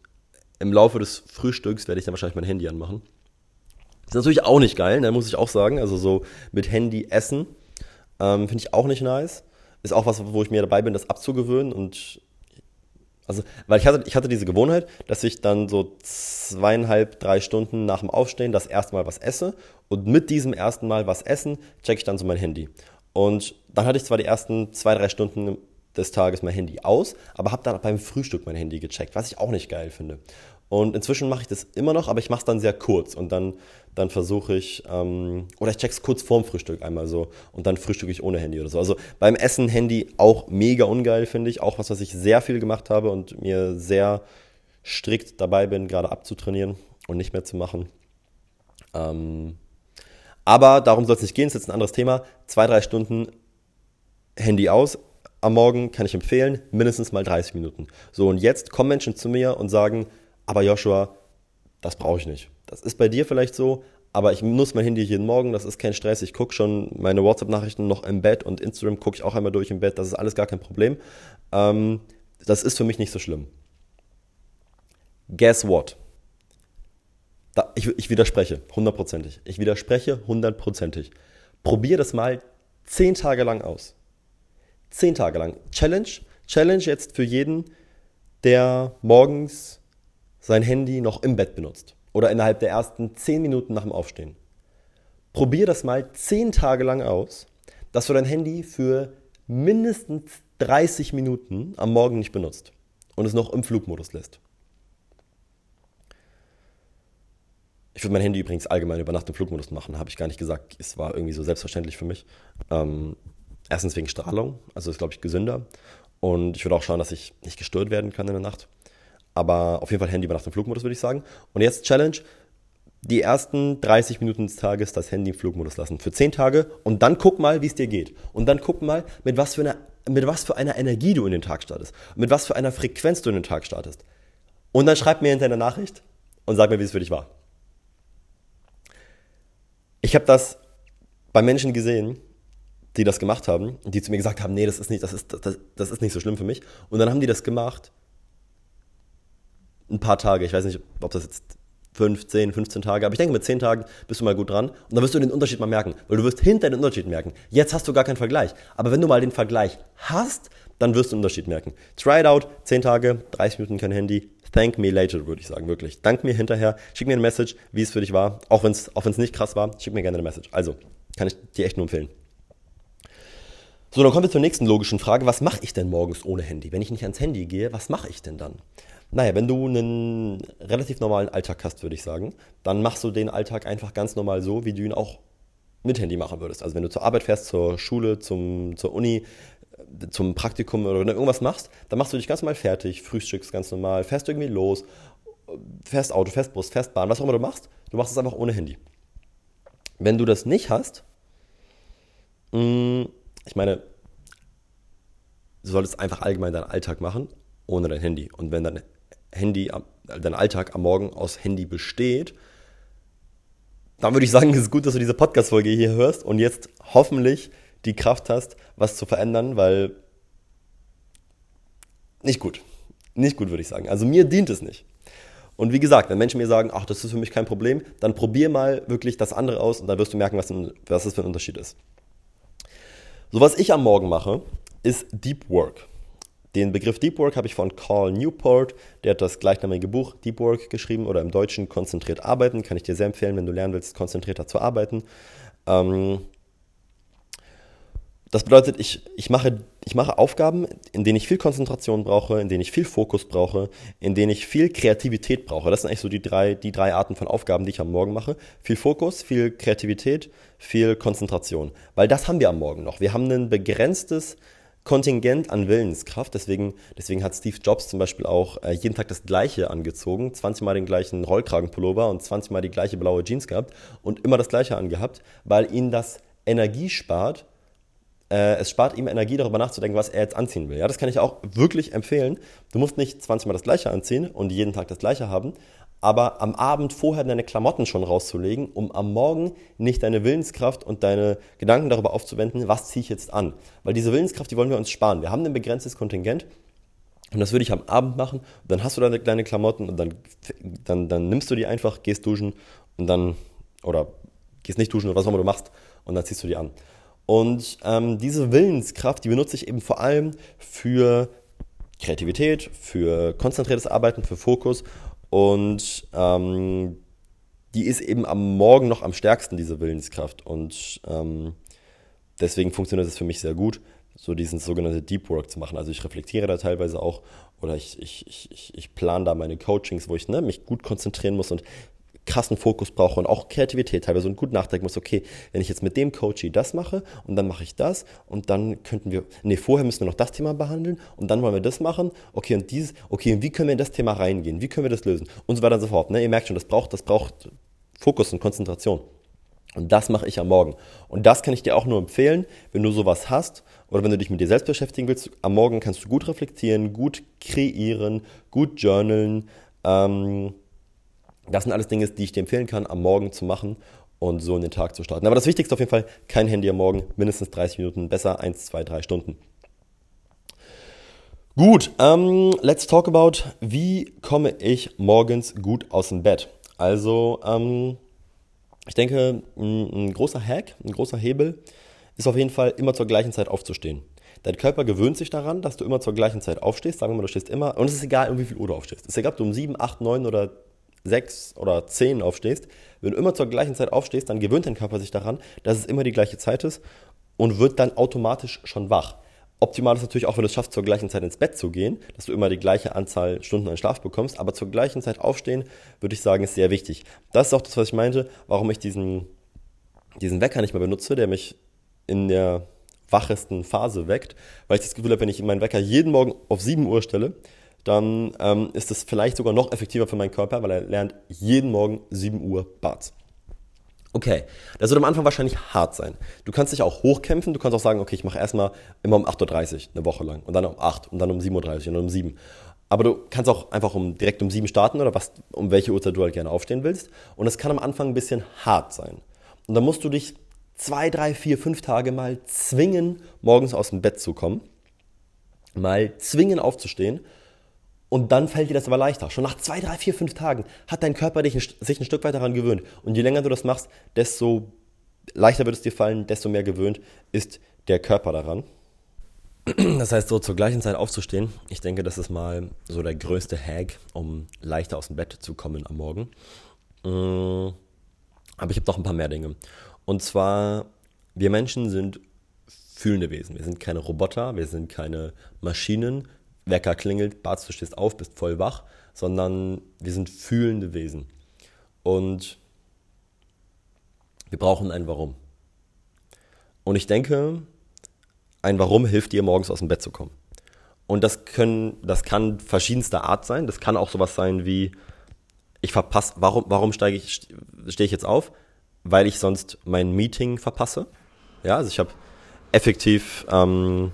im Laufe des Frühstücks werde ich dann wahrscheinlich mein Handy anmachen. Ist natürlich auch nicht geil, ne, muss ich auch sagen. Also so mit Handy essen ähm, finde ich auch nicht nice. Ist auch was, wo ich mir dabei bin, das abzugewöhnen und Also, weil ich hatte, ich hatte diese Gewohnheit, dass ich dann so zweieinhalb, drei Stunden nach dem Aufstehen das erste Mal was esse und mit diesem ersten Mal was essen, checke ich dann so mein Handy. Und dann hatte ich zwar die ersten zwei, drei Stunden des Tages mein Handy aus, aber habe dann beim Frühstück mein Handy gecheckt, was ich auch nicht geil finde. Und inzwischen mache ich das immer noch, aber ich mache es dann sehr kurz und dann, dann versuche ich, ähm, oder ich check's kurz vorm Frühstück einmal so und dann frühstücke ich ohne Handy oder so. Also beim Essen Handy auch mega ungeil, finde ich. Auch was, was ich sehr viel gemacht habe und mir sehr strikt dabei bin, gerade abzutrainieren und nicht mehr zu machen. Ähm, aber darum soll es nicht gehen, ist jetzt ein anderes Thema. Zwei, drei Stunden Handy aus, am Morgen kann ich empfehlen, mindestens mal 30 Minuten. So, und jetzt kommen Menschen zu mir und sagen, aber Joshua, das brauche ich nicht. Das ist bei dir vielleicht so, aber ich nutze mein Handy jeden Morgen, das ist kein Stress. Ich gucke schon meine WhatsApp-Nachrichten noch im Bett und Instagram gucke ich auch einmal durch im Bett. Das ist alles gar kein Problem. Ähm, das ist für mich nicht so schlimm. Guess what? Da, ich, ich widerspreche, hundertprozentig. Ich widerspreche hundertprozentig. Probier das mal zehn Tage lang aus. Zehn Tage lang. Challenge. Challenge jetzt für jeden, der morgens sein Handy noch im Bett benutzt oder innerhalb der ersten 10 Minuten nach dem Aufstehen. Probier das mal 10 Tage lang aus, dass du dein Handy für mindestens 30 Minuten am Morgen nicht benutzt und es noch im Flugmodus lässt. Ich würde mein Handy übrigens allgemein über Nacht im Flugmodus machen, habe ich gar nicht gesagt. Es war irgendwie so selbstverständlich für mich. Ähm, erstens wegen Strahlung, also ist, glaube ich, gesünder. Und ich würde auch schauen, dass ich nicht gestört werden kann in der Nacht. Aber auf jeden Fall Handy über Nacht im Flugmodus, würde ich sagen. Und jetzt Challenge. Die ersten 30 Minuten des Tages das Handy im Flugmodus lassen. Für 10 Tage. Und dann guck mal, wie es dir geht. Und dann guck mal, mit was, für einer, mit was für einer Energie du in den Tag startest. Mit was für einer Frequenz du in den Tag startest. Und dann schreib mir hinter eine Nachricht und sag mir, wie es für dich war. Ich habe das bei Menschen gesehen, die das gemacht haben, die zu mir gesagt haben, nee, das ist nicht, das ist, das, das ist nicht so schlimm für mich. Und dann haben die das gemacht ein paar Tage. Ich weiß nicht, ob das jetzt 5, 10, 15 Tage, aber ich denke, mit 10 Tagen bist du mal gut dran und dann wirst du den Unterschied mal merken, weil du wirst hinter den Unterschied merken. Jetzt hast du gar keinen Vergleich, aber wenn du mal den Vergleich hast, dann wirst du den Unterschied merken. Try it out, 10 Tage, 30 Minuten kein Handy, thank me later, würde ich sagen, wirklich. Dank mir hinterher, schick mir eine Message, wie es für dich war, auch wenn es auch nicht krass war, schick mir gerne eine Message. Also, kann ich dir echt nur empfehlen. So, dann kommen wir zur nächsten logischen Frage. Was mache ich denn morgens ohne Handy? Wenn ich nicht ans Handy gehe, was mache ich denn dann? Naja, wenn du einen relativ normalen Alltag hast, würde ich sagen, dann machst du den Alltag einfach ganz normal so, wie du ihn auch mit Handy machen würdest. Also wenn du zur Arbeit fährst, zur Schule, zum, zur Uni, zum Praktikum oder irgendwas machst, dann machst du dich ganz normal fertig, frühstückst ganz normal, fährst irgendwie los, fährst Auto, fährst Bus, fährst Bahn, was auch immer du machst, du machst es einfach ohne Handy. Wenn du das nicht hast, mm, ich meine, du solltest einfach allgemein deinen Alltag machen, ohne dein Handy. Und wenn dein Handy, dein Alltag am Morgen aus Handy besteht, dann würde ich sagen, es ist gut, dass du diese Podcast-Folge hier hörst und jetzt hoffentlich die Kraft hast, was zu verändern, weil nicht gut. Nicht gut, würde ich sagen. Also mir dient es nicht. Und wie gesagt, wenn Menschen mir sagen, ach, das ist für mich kein Problem, dann probier mal wirklich das andere aus und dann wirst du merken, was, was das für ein Unterschied ist. So, was ich am Morgen mache, ist Deep Work. Den Begriff Deep Work habe ich von Carl Newport, der hat das gleichnamige Buch Deep Work geschrieben oder im Deutschen konzentriert arbeiten. Kann ich dir sehr empfehlen, wenn du lernen willst, konzentrierter zu arbeiten. Ähm, das bedeutet, ich, ich, mache, ich mache Aufgaben, in denen ich viel Konzentration brauche, in denen ich viel Fokus brauche, in denen ich viel Kreativität brauche. Das sind eigentlich so die drei, die drei Arten von Aufgaben, die ich am Morgen mache. Viel Fokus, viel Kreativität, viel Konzentration. Weil das haben wir am Morgen noch. Wir haben ein begrenztes Kontingent an Willenskraft. Deswegen, deswegen hat Steve Jobs zum Beispiel auch äh, jeden Tag das gleiche angezogen, 20 Mal den gleichen Rollkragenpullover und 20 Mal die gleiche blaue Jeans gehabt und immer das gleiche angehabt, weil ihn das Energie spart. Äh, es spart ihm Energie, darüber nachzudenken, was er jetzt anziehen will. Ja, das kann ich auch wirklich empfehlen. Du musst nicht 20 Mal das gleiche anziehen und jeden Tag das gleiche haben, aber am Abend vorher deine Klamotten schon rauszulegen, um am Morgen nicht deine Willenskraft und deine Gedanken darüber aufzuwenden, was ziehe ich jetzt an. Weil diese Willenskraft, die wollen wir uns sparen. Wir haben ein begrenztes Kontingent und das würde ich am Abend machen. Dann hast du deine kleinen Klamotten und dann, dann, dann nimmst du die einfach, gehst duschen und dann, oder gehst nicht duschen oder was auch immer du machst und dann ziehst du die an. Und ähm, diese Willenskraft, die benutze ich eben vor allem für Kreativität, für konzentriertes Arbeiten, für Fokus und ähm, die ist eben am Morgen noch am stärksten, diese Willenskraft. Und ähm, deswegen funktioniert es für mich sehr gut, so diesen sogenannte Deep Work zu machen. Also ich reflektiere da teilweise auch oder ich, ich, ich, ich plane da meine Coachings, wo ich ne, mich gut konzentrieren muss und krassen Fokus brauche und auch Kreativität teilweise und gut nachdenken muss, okay, wenn ich jetzt mit dem Coachy das mache und dann mache ich das und dann könnten wir, nee, vorher müssen wir noch das Thema behandeln und dann wollen wir das machen, okay, und dieses, okay, und wie können wir in das Thema reingehen, wie können wir das lösen und so weiter und so fort. Ne? Ihr merkt schon, das braucht, das braucht Fokus und Konzentration. Und das mache ich am Morgen. Und das kann ich dir auch nur empfehlen, wenn du sowas hast oder wenn du dich mit dir selbst beschäftigen willst. Am Morgen kannst du gut reflektieren, gut kreieren, gut journalen. Ähm, das sind alles Dinge, die ich dir empfehlen kann, am Morgen zu machen und so in den Tag zu starten. Aber das Wichtigste auf jeden Fall, kein Handy am Morgen, mindestens 30 Minuten, besser 1, 2, 3 Stunden. Gut, ähm, let's talk about, wie komme ich morgens gut aus dem Bett? Also, ähm, ich denke, ein, ein großer Hack, ein großer Hebel ist auf jeden Fall immer zur gleichen Zeit aufzustehen. Dein Körper gewöhnt sich daran, dass du immer zur gleichen Zeit aufstehst. Sagen wir mal, du stehst immer, und es ist egal, um wie viel Uhr du aufstehst. Es ist egal, ob du um 7, 8, 9 oder 6 oder 10 aufstehst. Wenn du immer zur gleichen Zeit aufstehst, dann gewöhnt dein Körper sich daran, dass es immer die gleiche Zeit ist und wird dann automatisch schon wach. Optimal ist natürlich auch, wenn du es schaffst, zur gleichen Zeit ins Bett zu gehen, dass du immer die gleiche Anzahl Stunden an Schlaf bekommst, aber zur gleichen Zeit aufstehen, würde ich sagen, ist sehr wichtig. Das ist auch das, was ich meinte, warum ich diesen, diesen Wecker nicht mehr benutze, der mich in der wachesten Phase weckt, weil ich das Gefühl habe, wenn ich meinen Wecker jeden Morgen auf 7 Uhr stelle, dann ähm, ist es vielleicht sogar noch effektiver für meinen Körper, weil er lernt jeden Morgen 7 Uhr Bart. Okay, das wird am Anfang wahrscheinlich hart sein. Du kannst dich auch hochkämpfen, du kannst auch sagen, okay, ich mache erstmal immer um 8.30 Uhr eine Woche lang und dann um 8 und dann um 7.30 Uhr und dann um 7. Aber du kannst auch einfach um, direkt um 7 starten oder was, um welche Uhrzeit du halt gerne aufstehen willst. Und es kann am Anfang ein bisschen hart sein. Und dann musst du dich zwei, drei, vier, fünf Tage mal zwingen, morgens aus dem Bett zu kommen. Mal zwingen aufzustehen und dann fällt dir das aber leichter. Schon nach zwei, drei, vier, fünf Tagen hat dein Körper dich sich ein Stück weit daran gewöhnt. Und je länger du das machst, desto leichter wird es dir fallen, desto mehr gewöhnt ist der Körper daran. Das heißt, so zur gleichen Zeit aufzustehen, ich denke, das ist mal so der größte Hack, um leichter aus dem Bett zu kommen am Morgen. Mm, aber ich habe noch ein paar mehr Dinge. Und zwar, wir Menschen sind fühlende Wesen. Wir sind keine Roboter, wir sind keine Maschinen, Wecker klingelt, Bart, du stehst auf, bist voll wach, sondern wir sind fühlende Wesen. Und wir brauchen ein Warum. Und ich denke, ein Warum hilft dir, morgens aus dem Bett zu kommen. Und das, können, das kann verschiedenster Art sein. Das kann auch sowas sein wie, ich verpasse, warum, warum steige ich, stehe ich jetzt auf? Weil ich sonst mein Meeting verpasse. Ja, also ich habe effektiv ähm,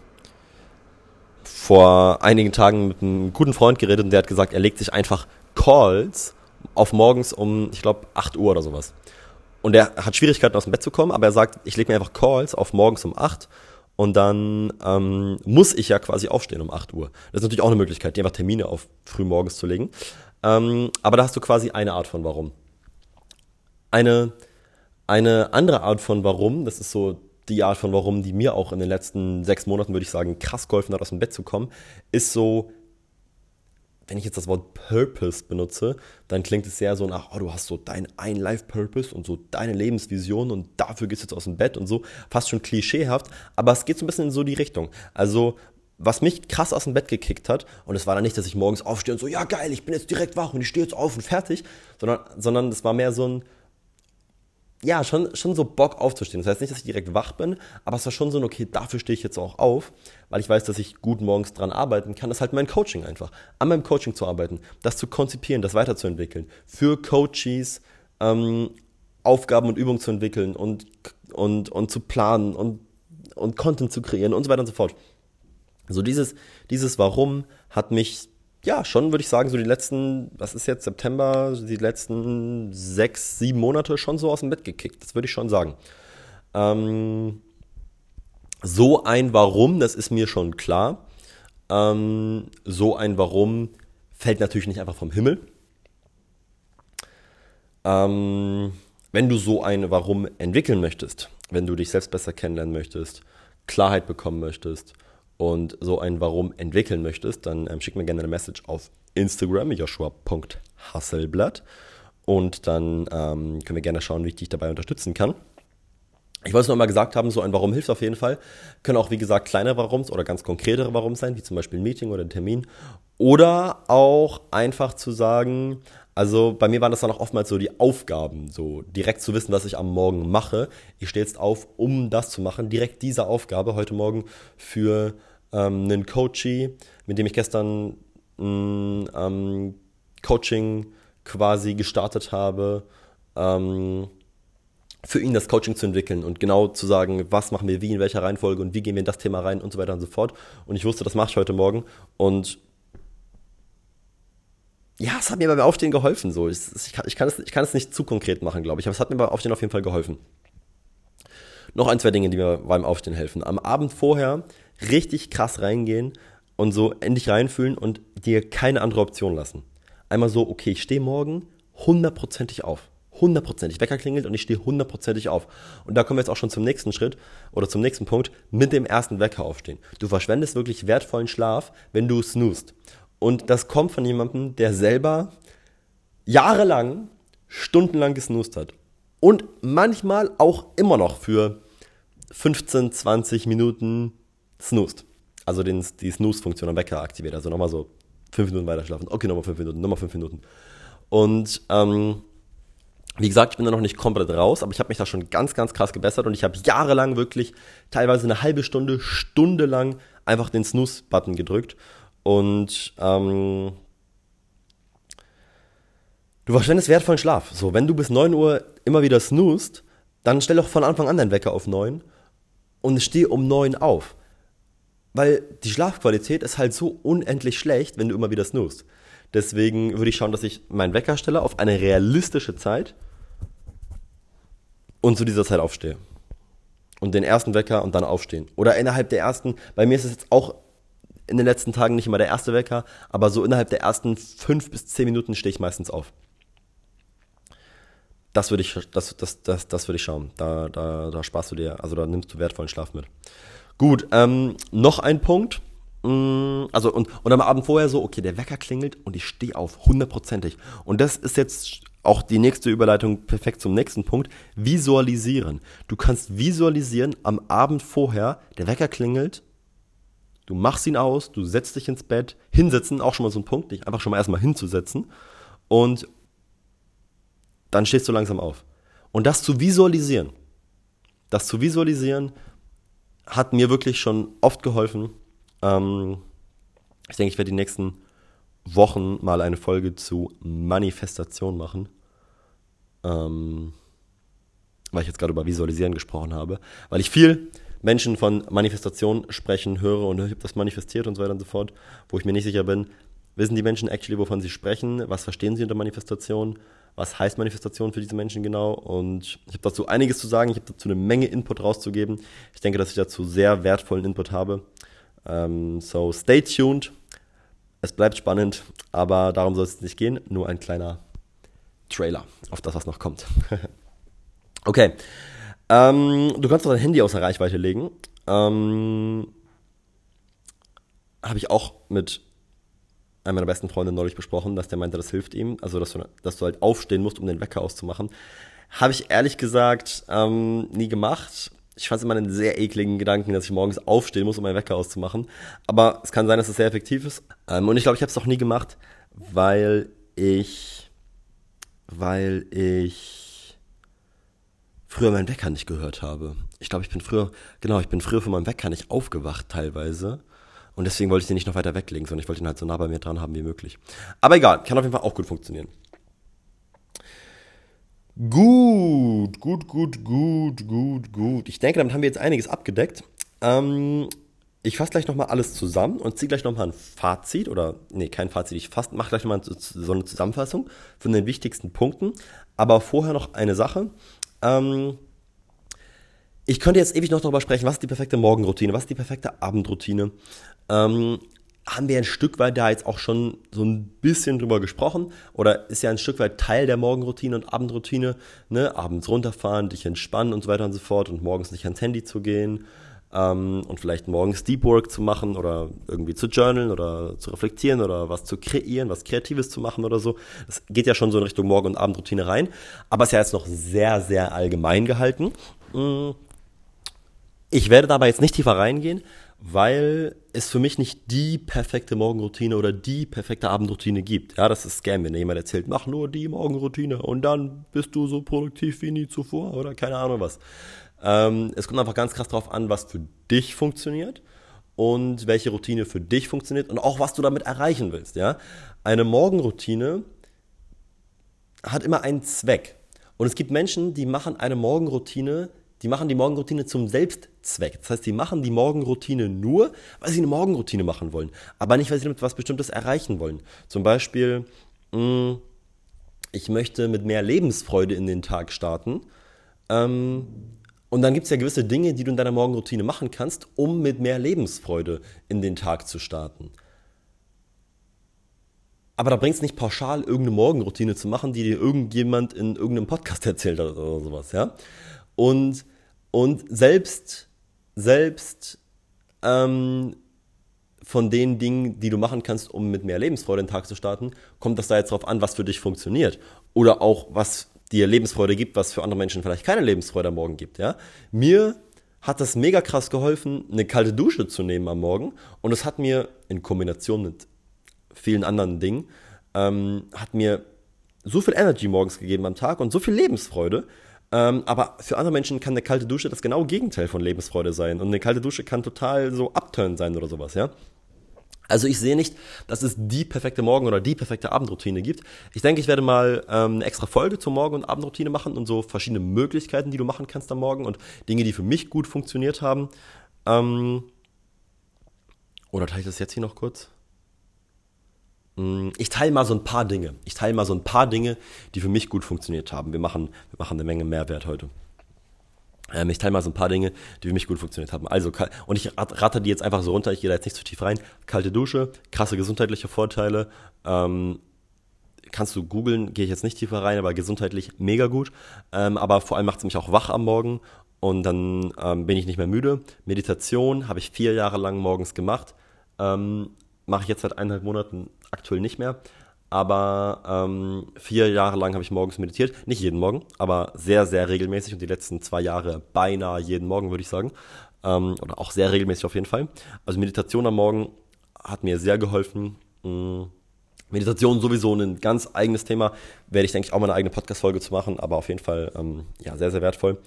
vor einigen Tagen mit einem guten Freund geredet und der hat gesagt, er legt sich einfach Calls auf morgens um, ich glaube, 8 Uhr oder sowas. Und er hat Schwierigkeiten aus dem Bett zu kommen, aber er sagt, ich lege mir einfach Calls auf morgens um 8 und dann ähm, muss ich ja quasi aufstehen um 8 Uhr. Das ist natürlich auch eine Möglichkeit, die einfach Termine auf früh morgens zu legen. Ähm, aber da hast du quasi eine Art von Warum. Eine, eine andere Art von Warum, das ist so die Art von Warum, die mir auch in den letzten sechs Monaten, würde ich sagen, krass geholfen hat, aus dem Bett zu kommen, ist so, wenn ich jetzt das Wort Purpose benutze, dann klingt es sehr so nach, oh, du hast so dein ein Life-Purpose und so deine Lebensvision und dafür gehst du jetzt aus dem Bett und so. Fast schon klischeehaft, aber es geht so ein bisschen in so die Richtung. Also, was mich krass aus dem Bett gekickt hat, und es war dann nicht, dass ich morgens aufstehe und so, ja geil, ich bin jetzt direkt wach und ich stehe jetzt auf und fertig, sondern, sondern war mehr so ein, ja, schon, schon so Bock aufzustehen. Das heißt nicht, dass ich direkt wach bin, aber es war schon so ein, okay, dafür stehe ich jetzt auch auf, weil ich weiß, dass ich gut morgens dran arbeiten kann. Das ist halt mein Coaching einfach. An meinem Coaching zu arbeiten, das zu konzipieren, das weiterzuentwickeln. Für Coaches ähm, Aufgaben und Übungen zu entwickeln und, und, und zu planen und, und Content zu kreieren und so weiter und so fort. So dieses, dieses Warum hat mich ja, schon würde ich sagen, so die letzten, was ist jetzt September, die letzten sechs, sieben Monate schon so aus dem Bett gekickt. Das würde ich schon sagen. Ähm, so ein Warum, das ist mir schon klar. Ähm, so ein Warum fällt natürlich nicht einfach vom Himmel. Ähm, wenn du so ein Warum entwickeln möchtest, wenn du dich selbst besser kennenlernen möchtest, Klarheit bekommen möchtest und so ein Warum entwickeln möchtest, dann ähm, schick mir gerne eine Message auf Instagram, joshua.hasselblatt. Und dann ähm, können wir gerne schauen, wie ich dich dabei unterstützen kann. Ich wollte es noch mal gesagt haben, so ein Warum hilft auf jeden Fall. Können auch, wie gesagt, kleinere Warums oder ganz konkretere Warums sein, wie zum Beispiel ein Meeting oder ein Termin. Oder auch einfach zu sagen, also bei mir waren das dann auch oftmals so die Aufgaben, so direkt zu wissen, was ich am Morgen mache. Ich stehe jetzt auf, um das zu machen. Direkt diese Aufgabe heute Morgen für ähm, einen Coachee, mit dem ich gestern ein ähm, Coaching quasi gestartet habe, ähm, für ihn das Coaching zu entwickeln und genau zu sagen, was machen wir wie, in welcher Reihenfolge und wie gehen wir in das Thema rein und so weiter und so fort. Und ich wusste, das mache ich heute Morgen und ja, es hat mir beim Aufstehen geholfen. So. Ich, ich, kann, ich, kann es, ich kann es nicht zu konkret machen, glaube ich, aber es hat mir beim Aufstehen auf jeden Fall geholfen. Noch ein, zwei Dinge, die mir beim Aufstehen helfen. Am Abend vorher richtig krass reingehen und so endlich reinfühlen und dir keine andere Option lassen. Einmal so, okay, ich stehe morgen hundertprozentig auf. Hundertprozentig. Wecker klingelt und ich stehe hundertprozentig auf. Und da kommen wir jetzt auch schon zum nächsten Schritt oder zum nächsten Punkt. Mit dem ersten Wecker aufstehen. Du verschwendest wirklich wertvollen Schlaf, wenn du snoost. Und das kommt von jemandem, der selber jahrelang, stundenlang gesnoost hat. Und manchmal auch immer noch für 15, 20 Minuten snoost. Also den, die Snooze-Funktion am Wecker aktiviert. Also nochmal so 5 Minuten weiter schlafen. Okay, nochmal 5 Minuten, nochmal 5 Minuten. Und ähm, wie gesagt, ich bin da noch nicht komplett raus, aber ich habe mich da schon ganz, ganz krass gebessert und ich habe jahrelang wirklich teilweise eine halbe Stunde, Stunde lang einfach den Snooze-Button gedrückt und ähm, du verschwendest wertvollen Schlaf. So, wenn du bis 9 Uhr immer wieder snoost, dann stell doch von Anfang an deinen Wecker auf 9 und steh um 9 auf. Weil die Schlafqualität ist halt so unendlich schlecht, wenn du immer wieder snoost. Deswegen würde ich schauen, dass ich meinen Wecker stelle auf eine realistische Zeit und zu dieser Zeit aufstehe. Und den ersten Wecker und dann aufstehen. Oder innerhalb der ersten, bei mir ist es jetzt auch in den letzten Tagen nicht immer der erste Wecker, aber so innerhalb der ersten fünf bis zehn Minuten stehe ich meistens auf. Das würde ich, das, das, das, das würde ich schauen. Da, da, da sparst du dir, also da nimmst du wertvollen Schlaf mit. Gut, ähm, noch ein Punkt. Mm, also und, und am Abend vorher so, okay, der Wecker klingelt und ich stehe auf, hundertprozentig. Und das ist jetzt auch die nächste Überleitung perfekt zum nächsten Punkt. Visualisieren. Du kannst visualisieren am Abend vorher, der Wecker klingelt Du machst ihn aus, du setzt dich ins Bett, hinsetzen, auch schon mal so ein Punkt, dich einfach schon mal erstmal hinzusetzen und dann stehst du langsam auf. Und das zu visualisieren, das zu visualisieren, hat mir wirklich schon oft geholfen. Ähm, ich denke, ich werde die nächsten Wochen mal eine Folge zu Manifestation machen. Ähm, weil ich jetzt gerade über Visualisieren gesprochen habe. Weil ich viel Menschen von Manifestation sprechen höre und ich habe das manifestiert und so weiter und so fort, wo ich mir nicht sicher bin, wissen die Menschen actually, wovon sie sprechen, was verstehen sie unter Manifestation, was heißt Manifestation für diese Menschen genau und ich habe dazu einiges zu sagen, ich habe dazu eine Menge Input rauszugeben. Ich denke, dass ich dazu sehr wertvollen Input habe. Ähm, so stay tuned. Es bleibt spannend, aber darum soll es nicht gehen. Nur ein kleiner Trailer auf das, was noch kommt. okay. Ähm, du kannst doch dein Handy außer Reichweite legen. Ähm, Habe ich auch mit einem meiner besten Freunde neulich besprochen, dass der meinte, das hilft ihm. Also, dass du, dass du halt aufstehen musst, um den Wecker auszumachen. Habe ich ehrlich gesagt ähm, nie gemacht. Ich fand es immer einen sehr ekligen Gedanken, dass ich morgens aufstehen muss, um meinen Wecker auszumachen. Aber es kann sein, dass es sehr effektiv ist. Ähm, und ich glaube, ich habe es auch nie gemacht, weil ich, weil ich früher meinen Wecker nicht gehört habe. Ich glaube, ich bin früher, genau, ich bin früher von meinem Wecker nicht aufgewacht teilweise. Und deswegen wollte ich den nicht noch weiter weglegen, sondern ich wollte ihn halt so nah bei mir dran haben wie möglich. Aber egal, kann auf jeden Fall auch gut funktionieren. Gut, gut, gut, gut, gut, gut. Ich denke, damit haben wir jetzt einiges abgedeckt. Ähm, ich fasse gleich nochmal alles zusammen und ziehe gleich nochmal ein Fazit oder, nee, kein Fazit, ich mache gleich nochmal so eine Zusammenfassung von den wichtigsten Punkten. Aber vorher noch eine Sache. Ähm, ich könnte jetzt ewig noch darüber sprechen, was ist die perfekte Morgenroutine, was ist die perfekte Abendroutine. Ähm, haben wir ein Stück weit da jetzt auch schon so ein bisschen drüber gesprochen oder ist ja ein Stück weit Teil der Morgenroutine und Abendroutine, ne? abends runterfahren, dich entspannen und so weiter und so fort und morgens nicht ans Handy zu gehen, ähm, und vielleicht morgens Deep Work zu machen oder irgendwie zu journalen oder zu reflektieren oder was zu kreieren, was Kreatives zu machen oder so. Das geht ja schon so in Richtung Morgen- und Abendroutine rein, aber ist ja jetzt noch sehr, sehr allgemein gehalten. Mm. Ich werde dabei jetzt nicht tiefer reingehen, weil es für mich nicht die perfekte Morgenroutine oder die perfekte Abendroutine gibt. Ja, das ist Scam, wenn jemand erzählt, mach nur die Morgenroutine und dann bist du so produktiv wie nie zuvor oder keine Ahnung was. Ähm, es kommt einfach ganz krass darauf an, was für dich funktioniert und welche Routine für dich funktioniert und auch was du damit erreichen willst. Ja? Eine Morgenroutine hat immer einen Zweck. Und es gibt Menschen, die machen eine Morgenroutine, die machen die Morgenroutine zum Selbstzweck. Das heißt, die machen die Morgenroutine nur, weil sie eine Morgenroutine machen wollen, aber nicht, weil sie damit was Bestimmtes erreichen wollen. Zum Beispiel, mh, ich möchte mit mehr Lebensfreude in den Tag starten. Ähm, und dann gibt es ja gewisse Dinge, die du in deiner Morgenroutine machen kannst, um mit mehr Lebensfreude in den Tag zu starten. Aber da bringt es nicht pauschal, irgendeine Morgenroutine zu machen, die dir irgendjemand in irgendeinem Podcast erzählt hat oder sowas, ja. Und, und selbst, selbst ähm, von den Dingen, die du machen kannst, um mit mehr Lebensfreude den Tag zu starten, kommt das da jetzt drauf an, was für dich funktioniert. Oder auch, was dir Lebensfreude gibt, was für andere Menschen vielleicht keine Lebensfreude am Morgen gibt. Ja? Mir hat das mega krass geholfen, eine kalte Dusche zu nehmen am Morgen. Und es hat mir in Kombination mit vielen anderen Dingen, ähm, hat mir so viel Energy morgens gegeben am Tag und so viel Lebensfreude. Ähm, aber für andere Menschen kann eine kalte Dusche das genaue Gegenteil von Lebensfreude sein. Und eine kalte Dusche kann total so upturn sein oder sowas, ja. Also ich sehe nicht, dass es die perfekte Morgen- oder die perfekte Abendroutine gibt. Ich denke, ich werde mal ähm, eine extra Folge zur Morgen- und Abendroutine machen und so verschiedene Möglichkeiten, die du machen kannst am Morgen und Dinge, die für mich gut funktioniert haben. Ähm, oder teile ich das jetzt hier noch kurz? Hm, ich teile mal so ein paar Dinge. Ich teile mal so ein paar Dinge, die für mich gut funktioniert haben. Wir machen, wir machen eine Menge Mehrwert heute. Ähm, ich teile mal so ein paar Dinge, die für mich gut funktioniert haben. Also, und ich ratter die jetzt einfach so runter, ich gehe da jetzt nicht zu tief rein. Kalte Dusche, krasse gesundheitliche Vorteile. Ähm, kannst du googeln, gehe ich jetzt nicht tiefer rein, aber gesundheitlich mega gut. Ähm, aber vor allem macht es mich auch wach am Morgen und dann ähm, bin ich nicht mehr müde. Meditation habe ich vier Jahre lang morgens gemacht. Mache ich jetzt seit eineinhalb Monaten aktuell nicht mehr. Aber ähm, vier Jahre lang habe ich morgens meditiert. Nicht jeden Morgen, aber sehr, sehr regelmäßig und die letzten zwei Jahre beinahe jeden Morgen, würde ich sagen. Ähm, oder auch sehr regelmäßig auf jeden Fall. Also Meditation am Morgen hat mir sehr geholfen. Mhm. Meditation sowieso ein ganz eigenes Thema. Werde ich, denke ich, auch mal eine eigene Podcast-Folge zu machen, aber auf jeden Fall ähm, ja, sehr, sehr wertvoll.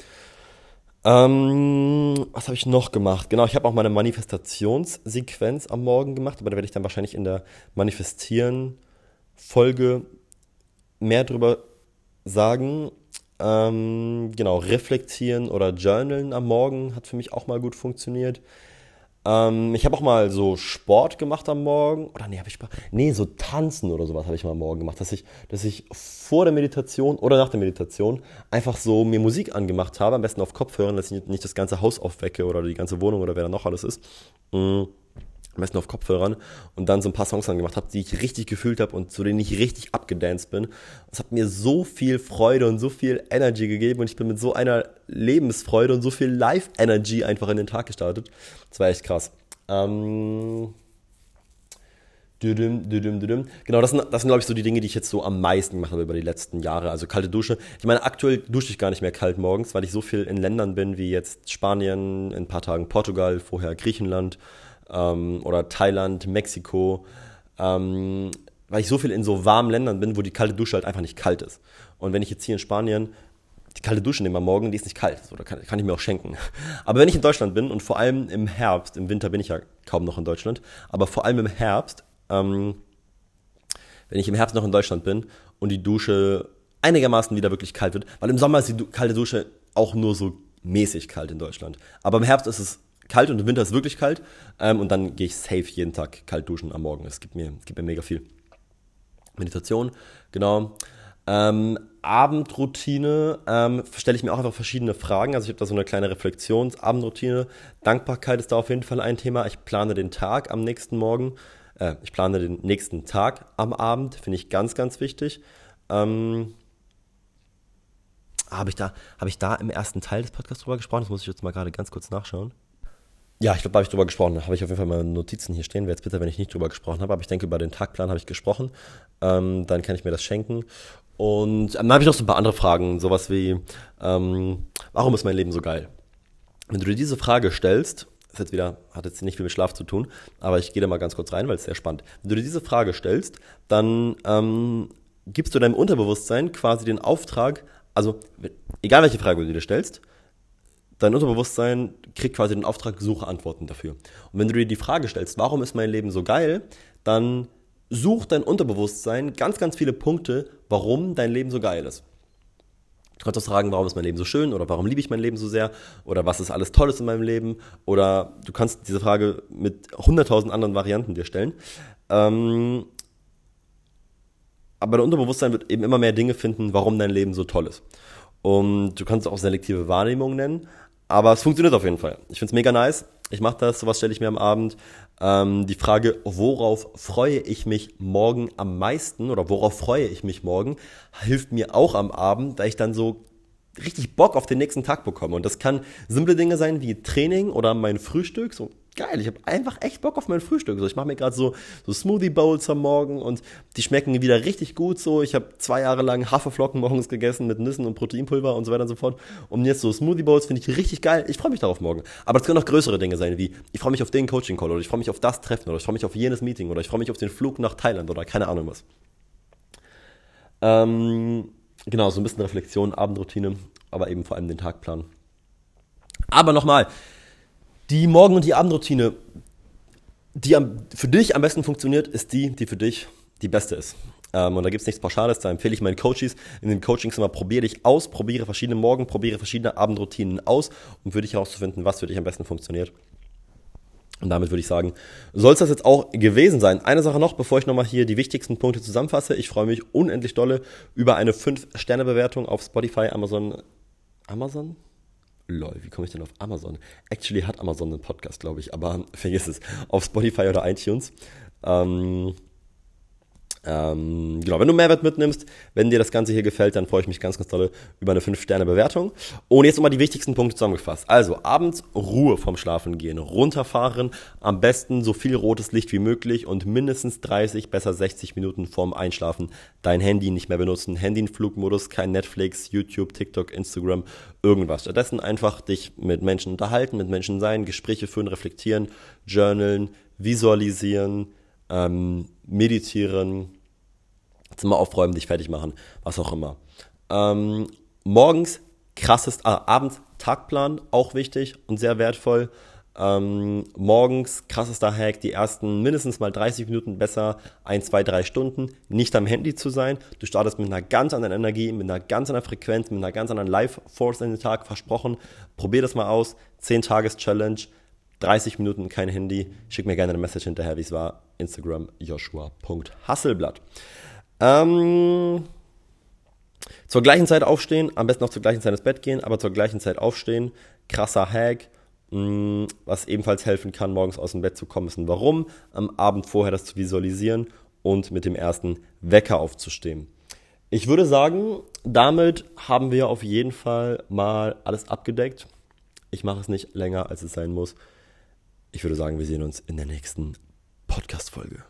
Ähm, was habe ich noch gemacht? Genau, ich habe auch meine Manifestationssequenz am Morgen gemacht, aber da werde ich dann wahrscheinlich in der Manifestieren Folge mehr drüber sagen. Ähm, genau, reflektieren oder journalen am Morgen hat für mich auch mal gut funktioniert. Ähm, ich habe auch mal so Sport gemacht am Morgen. Oder nee, habe ich Nee, so tanzen oder sowas habe ich mal am Morgen gemacht. Dass ich, dass ich vor der Meditation oder nach der Meditation einfach so mir Musik angemacht habe, am besten auf Kopfhörern, dass ich nicht das ganze Haus aufwecke oder die ganze Wohnung oder wer da noch alles ist. Mhm am besten auf Kopfhörern und dann so ein paar Songs angemacht habe, die ich richtig gefühlt habe und zu denen ich richtig abgedanced bin. Es hat mir so viel Freude und so viel Energy gegeben und ich bin mit so einer Lebensfreude und so viel Life-Energy einfach in den Tag gestartet. Das war echt krass. Ähm. Genau, das sind, das sind, glaube ich, so die Dinge, die ich jetzt so am meisten gemacht habe über die letzten Jahre. Also kalte Dusche. Ich meine, aktuell dusche ich gar nicht mehr kalt morgens, weil ich so viel in Ländern bin, wie jetzt Spanien, in ein paar Tagen Portugal, vorher Griechenland ähm, oder Thailand, Mexiko, ähm, weil ich so viel in so warmen Ländern bin, wo die kalte Dusche halt einfach nicht kalt ist. Und wenn ich jetzt hier in Spanien die kalte Dusche nehme am Morgen, die ist nicht kalt, so, da kann, kann ich mir auch schenken. Aber wenn ich in Deutschland bin und vor allem im Herbst, im Winter bin ich ja kaum noch in Deutschland, aber vor allem im Herbst, ähm, wenn ich im Herbst noch in Deutschland bin und die Dusche einigermaßen wieder wirklich kalt wird, weil im Sommer ist die kalte Dusche auch nur so mäßig kalt in Deutschland. Aber im Herbst ist es kalt und im Winter ist es wirklich kalt. Ähm, und dann gehe ich safe jeden Tag kalt duschen am Morgen. Es gibt mir, gibt mir mega viel. Meditation, genau. Ähm, Abendroutine ähm, stelle ich mir auch einfach verschiedene Fragen. Also ich habe da so eine kleine Reflexionsabendroutine. Dankbarkeit ist da auf jeden Fall ein Thema. Ich plane den Tag am nächsten Morgen. Äh, ich plane den nächsten Tag am Abend. Finde ich ganz, ganz wichtig. Ähm, habe ich, hab ich da im ersten Teil des Podcasts drüber gesprochen? Das muss ich jetzt mal gerade ganz kurz nachschauen. Ja, ich glaube, da habe ich drüber gesprochen. Habe ich auf jeden Fall meine Notizen hier stehen. Wäre jetzt bitte, wenn ich nicht drüber gesprochen habe. Aber ich denke, über den Tagplan habe ich gesprochen. Ähm, dann kann ich mir das schenken. Und dann habe ich noch so ein paar andere Fragen. Sowas wie, ähm, warum ist mein Leben so geil? Wenn du dir diese Frage stellst, ist jetzt wieder, hat jetzt nicht viel mit Schlaf zu tun, aber ich gehe da mal ganz kurz rein, weil es sehr spannend. Wenn du dir diese Frage stellst, dann ähm, gibst du deinem Unterbewusstsein quasi den Auftrag, also egal welche Frage du dir stellst, dein Unterbewusstsein kriegt quasi den Auftrag, suche Antworten dafür. Und wenn du dir die Frage stellst, warum ist mein Leben so geil, dann sucht dein Unterbewusstsein ganz, ganz viele Punkte, warum dein Leben so geil ist. Du kannst auch fragen, warum ist mein Leben so schön oder warum liebe ich mein Leben so sehr oder was ist alles Tolles in meinem Leben oder du kannst diese Frage mit 100.000 anderen Varianten dir stellen. Ähm, aber dein Unterbewusstsein wird eben immer mehr Dinge finden, warum dein Leben so toll ist. Und du kannst es auch selektive Wahrnehmung nennen, aber es funktioniert auf jeden Fall. Ich finde es mega nice. Ich mache das, sowas stelle ich mir am Abend. Ähm, die Frage, worauf freue ich mich morgen am meisten oder worauf freue ich mich morgen, hilft mir auch am Abend, da ich dann so richtig Bock auf den nächsten Tag bekomme. Und das kann simple Dinge sein wie Training oder mein Frühstück, so geil, ich habe einfach echt Bock auf mein Frühstück. So, ich mache mir gerade so, so Smoothie Bowls am Morgen und die schmecken wieder richtig gut so. Ich habe zwei Jahre lang Haferflocken morgens gegessen mit Nüssen und Proteinpulver und so weiter und so fort. Und jetzt so Smoothie Bowls finde ich richtig geil. Ich freue mich darauf morgen. Aber es können auch größere Dinge sein, wie ich freue mich auf den Coaching Call oder ich freue mich auf das Treffen oder ich freue mich auf jenes Meeting oder ich freue mich auf den Flug nach Thailand oder keine Ahnung was. Ähm, genau, so ein bisschen Reflexion, Abendroutine, aber eben vor allem den Tagplan. Aber nochmal, die Morgen- und die Abendroutine, die am, für dich am besten funktioniert, ist die, die für dich die beste ist. Ähm, und da gibt es nichts Pauschales, da empfehle ich meinen Coaches in den Coachings immer, probiere dich aus, probiere verschiedene Morgen, probiere verschiedene Abendroutinen aus, um für dich herauszufinden, was für dich am besten funktioniert. Und damit würde ich sagen, soll es das jetzt auch gewesen sein. Eine Sache noch, bevor ich nochmal hier die wichtigsten Punkte zusammenfasse. Ich freue mich unendlich dolle über eine 5-Sterne-Bewertung auf Spotify, Amazon. Amazon? Lol, wie komme ich denn auf Amazon? Actually hat Amazon einen Podcast, glaube ich, aber vergiss es. Auf Spotify oder iTunes. Ähm, ähm, genau, wenn du Mehrwert mitnimmst, wenn dir das Ganze hier gefällt, dann freue ich mich ganz, ganz toll über eine 5-Sterne-Bewertung. Und jetzt nochmal die wichtigsten Punkte zusammengefasst. Also, abends Ruhe vom Schlafen gehen, runterfahren, am besten so viel rotes Licht wie möglich und mindestens 30, besser 60 Minuten vorm Einschlafen dein Handy nicht mehr benutzen. Handy in Flugmodus, kein Netflix, YouTube, TikTok, Instagram, irgendwas. Stattdessen einfach dich mit Menschen unterhalten, mit Menschen sein, Gespräche führen, reflektieren, journalen, visualisieren, ähm, meditieren, Zimmer aufräumen, dich fertig machen, was auch immer. Ähm, morgens krassest, ah, abends Tagplan, auch wichtig und sehr wertvoll. Ähm, morgens krassester Hack, die ersten mindestens mal 30 Minuten besser, ein, zwei, drei Stunden, nicht am Handy zu sein. Du startest mit einer ganz anderen Energie, mit einer ganz anderen Frequenz, mit einer ganz anderen Life-Force in den Tag, versprochen. Probier das mal aus. 10-Tages-Challenge, 30 Minuten kein Handy. Schick mir gerne eine Message hinterher, wie es war. Instagram joshua.hasselblatt. Ähm, zur gleichen Zeit aufstehen, am besten auch zur gleichen Zeit ins Bett gehen, aber zur gleichen Zeit aufstehen. Krasser Hack. Mm, was ebenfalls helfen kann, morgens aus dem Bett zu kommen, ist ein Warum. Am Abend vorher das zu visualisieren und mit dem ersten Wecker aufzustehen. Ich würde sagen, damit haben wir auf jeden Fall mal alles abgedeckt. Ich mache es nicht länger, als es sein muss. Ich würde sagen, wir sehen uns in der nächsten Podcast-Folge.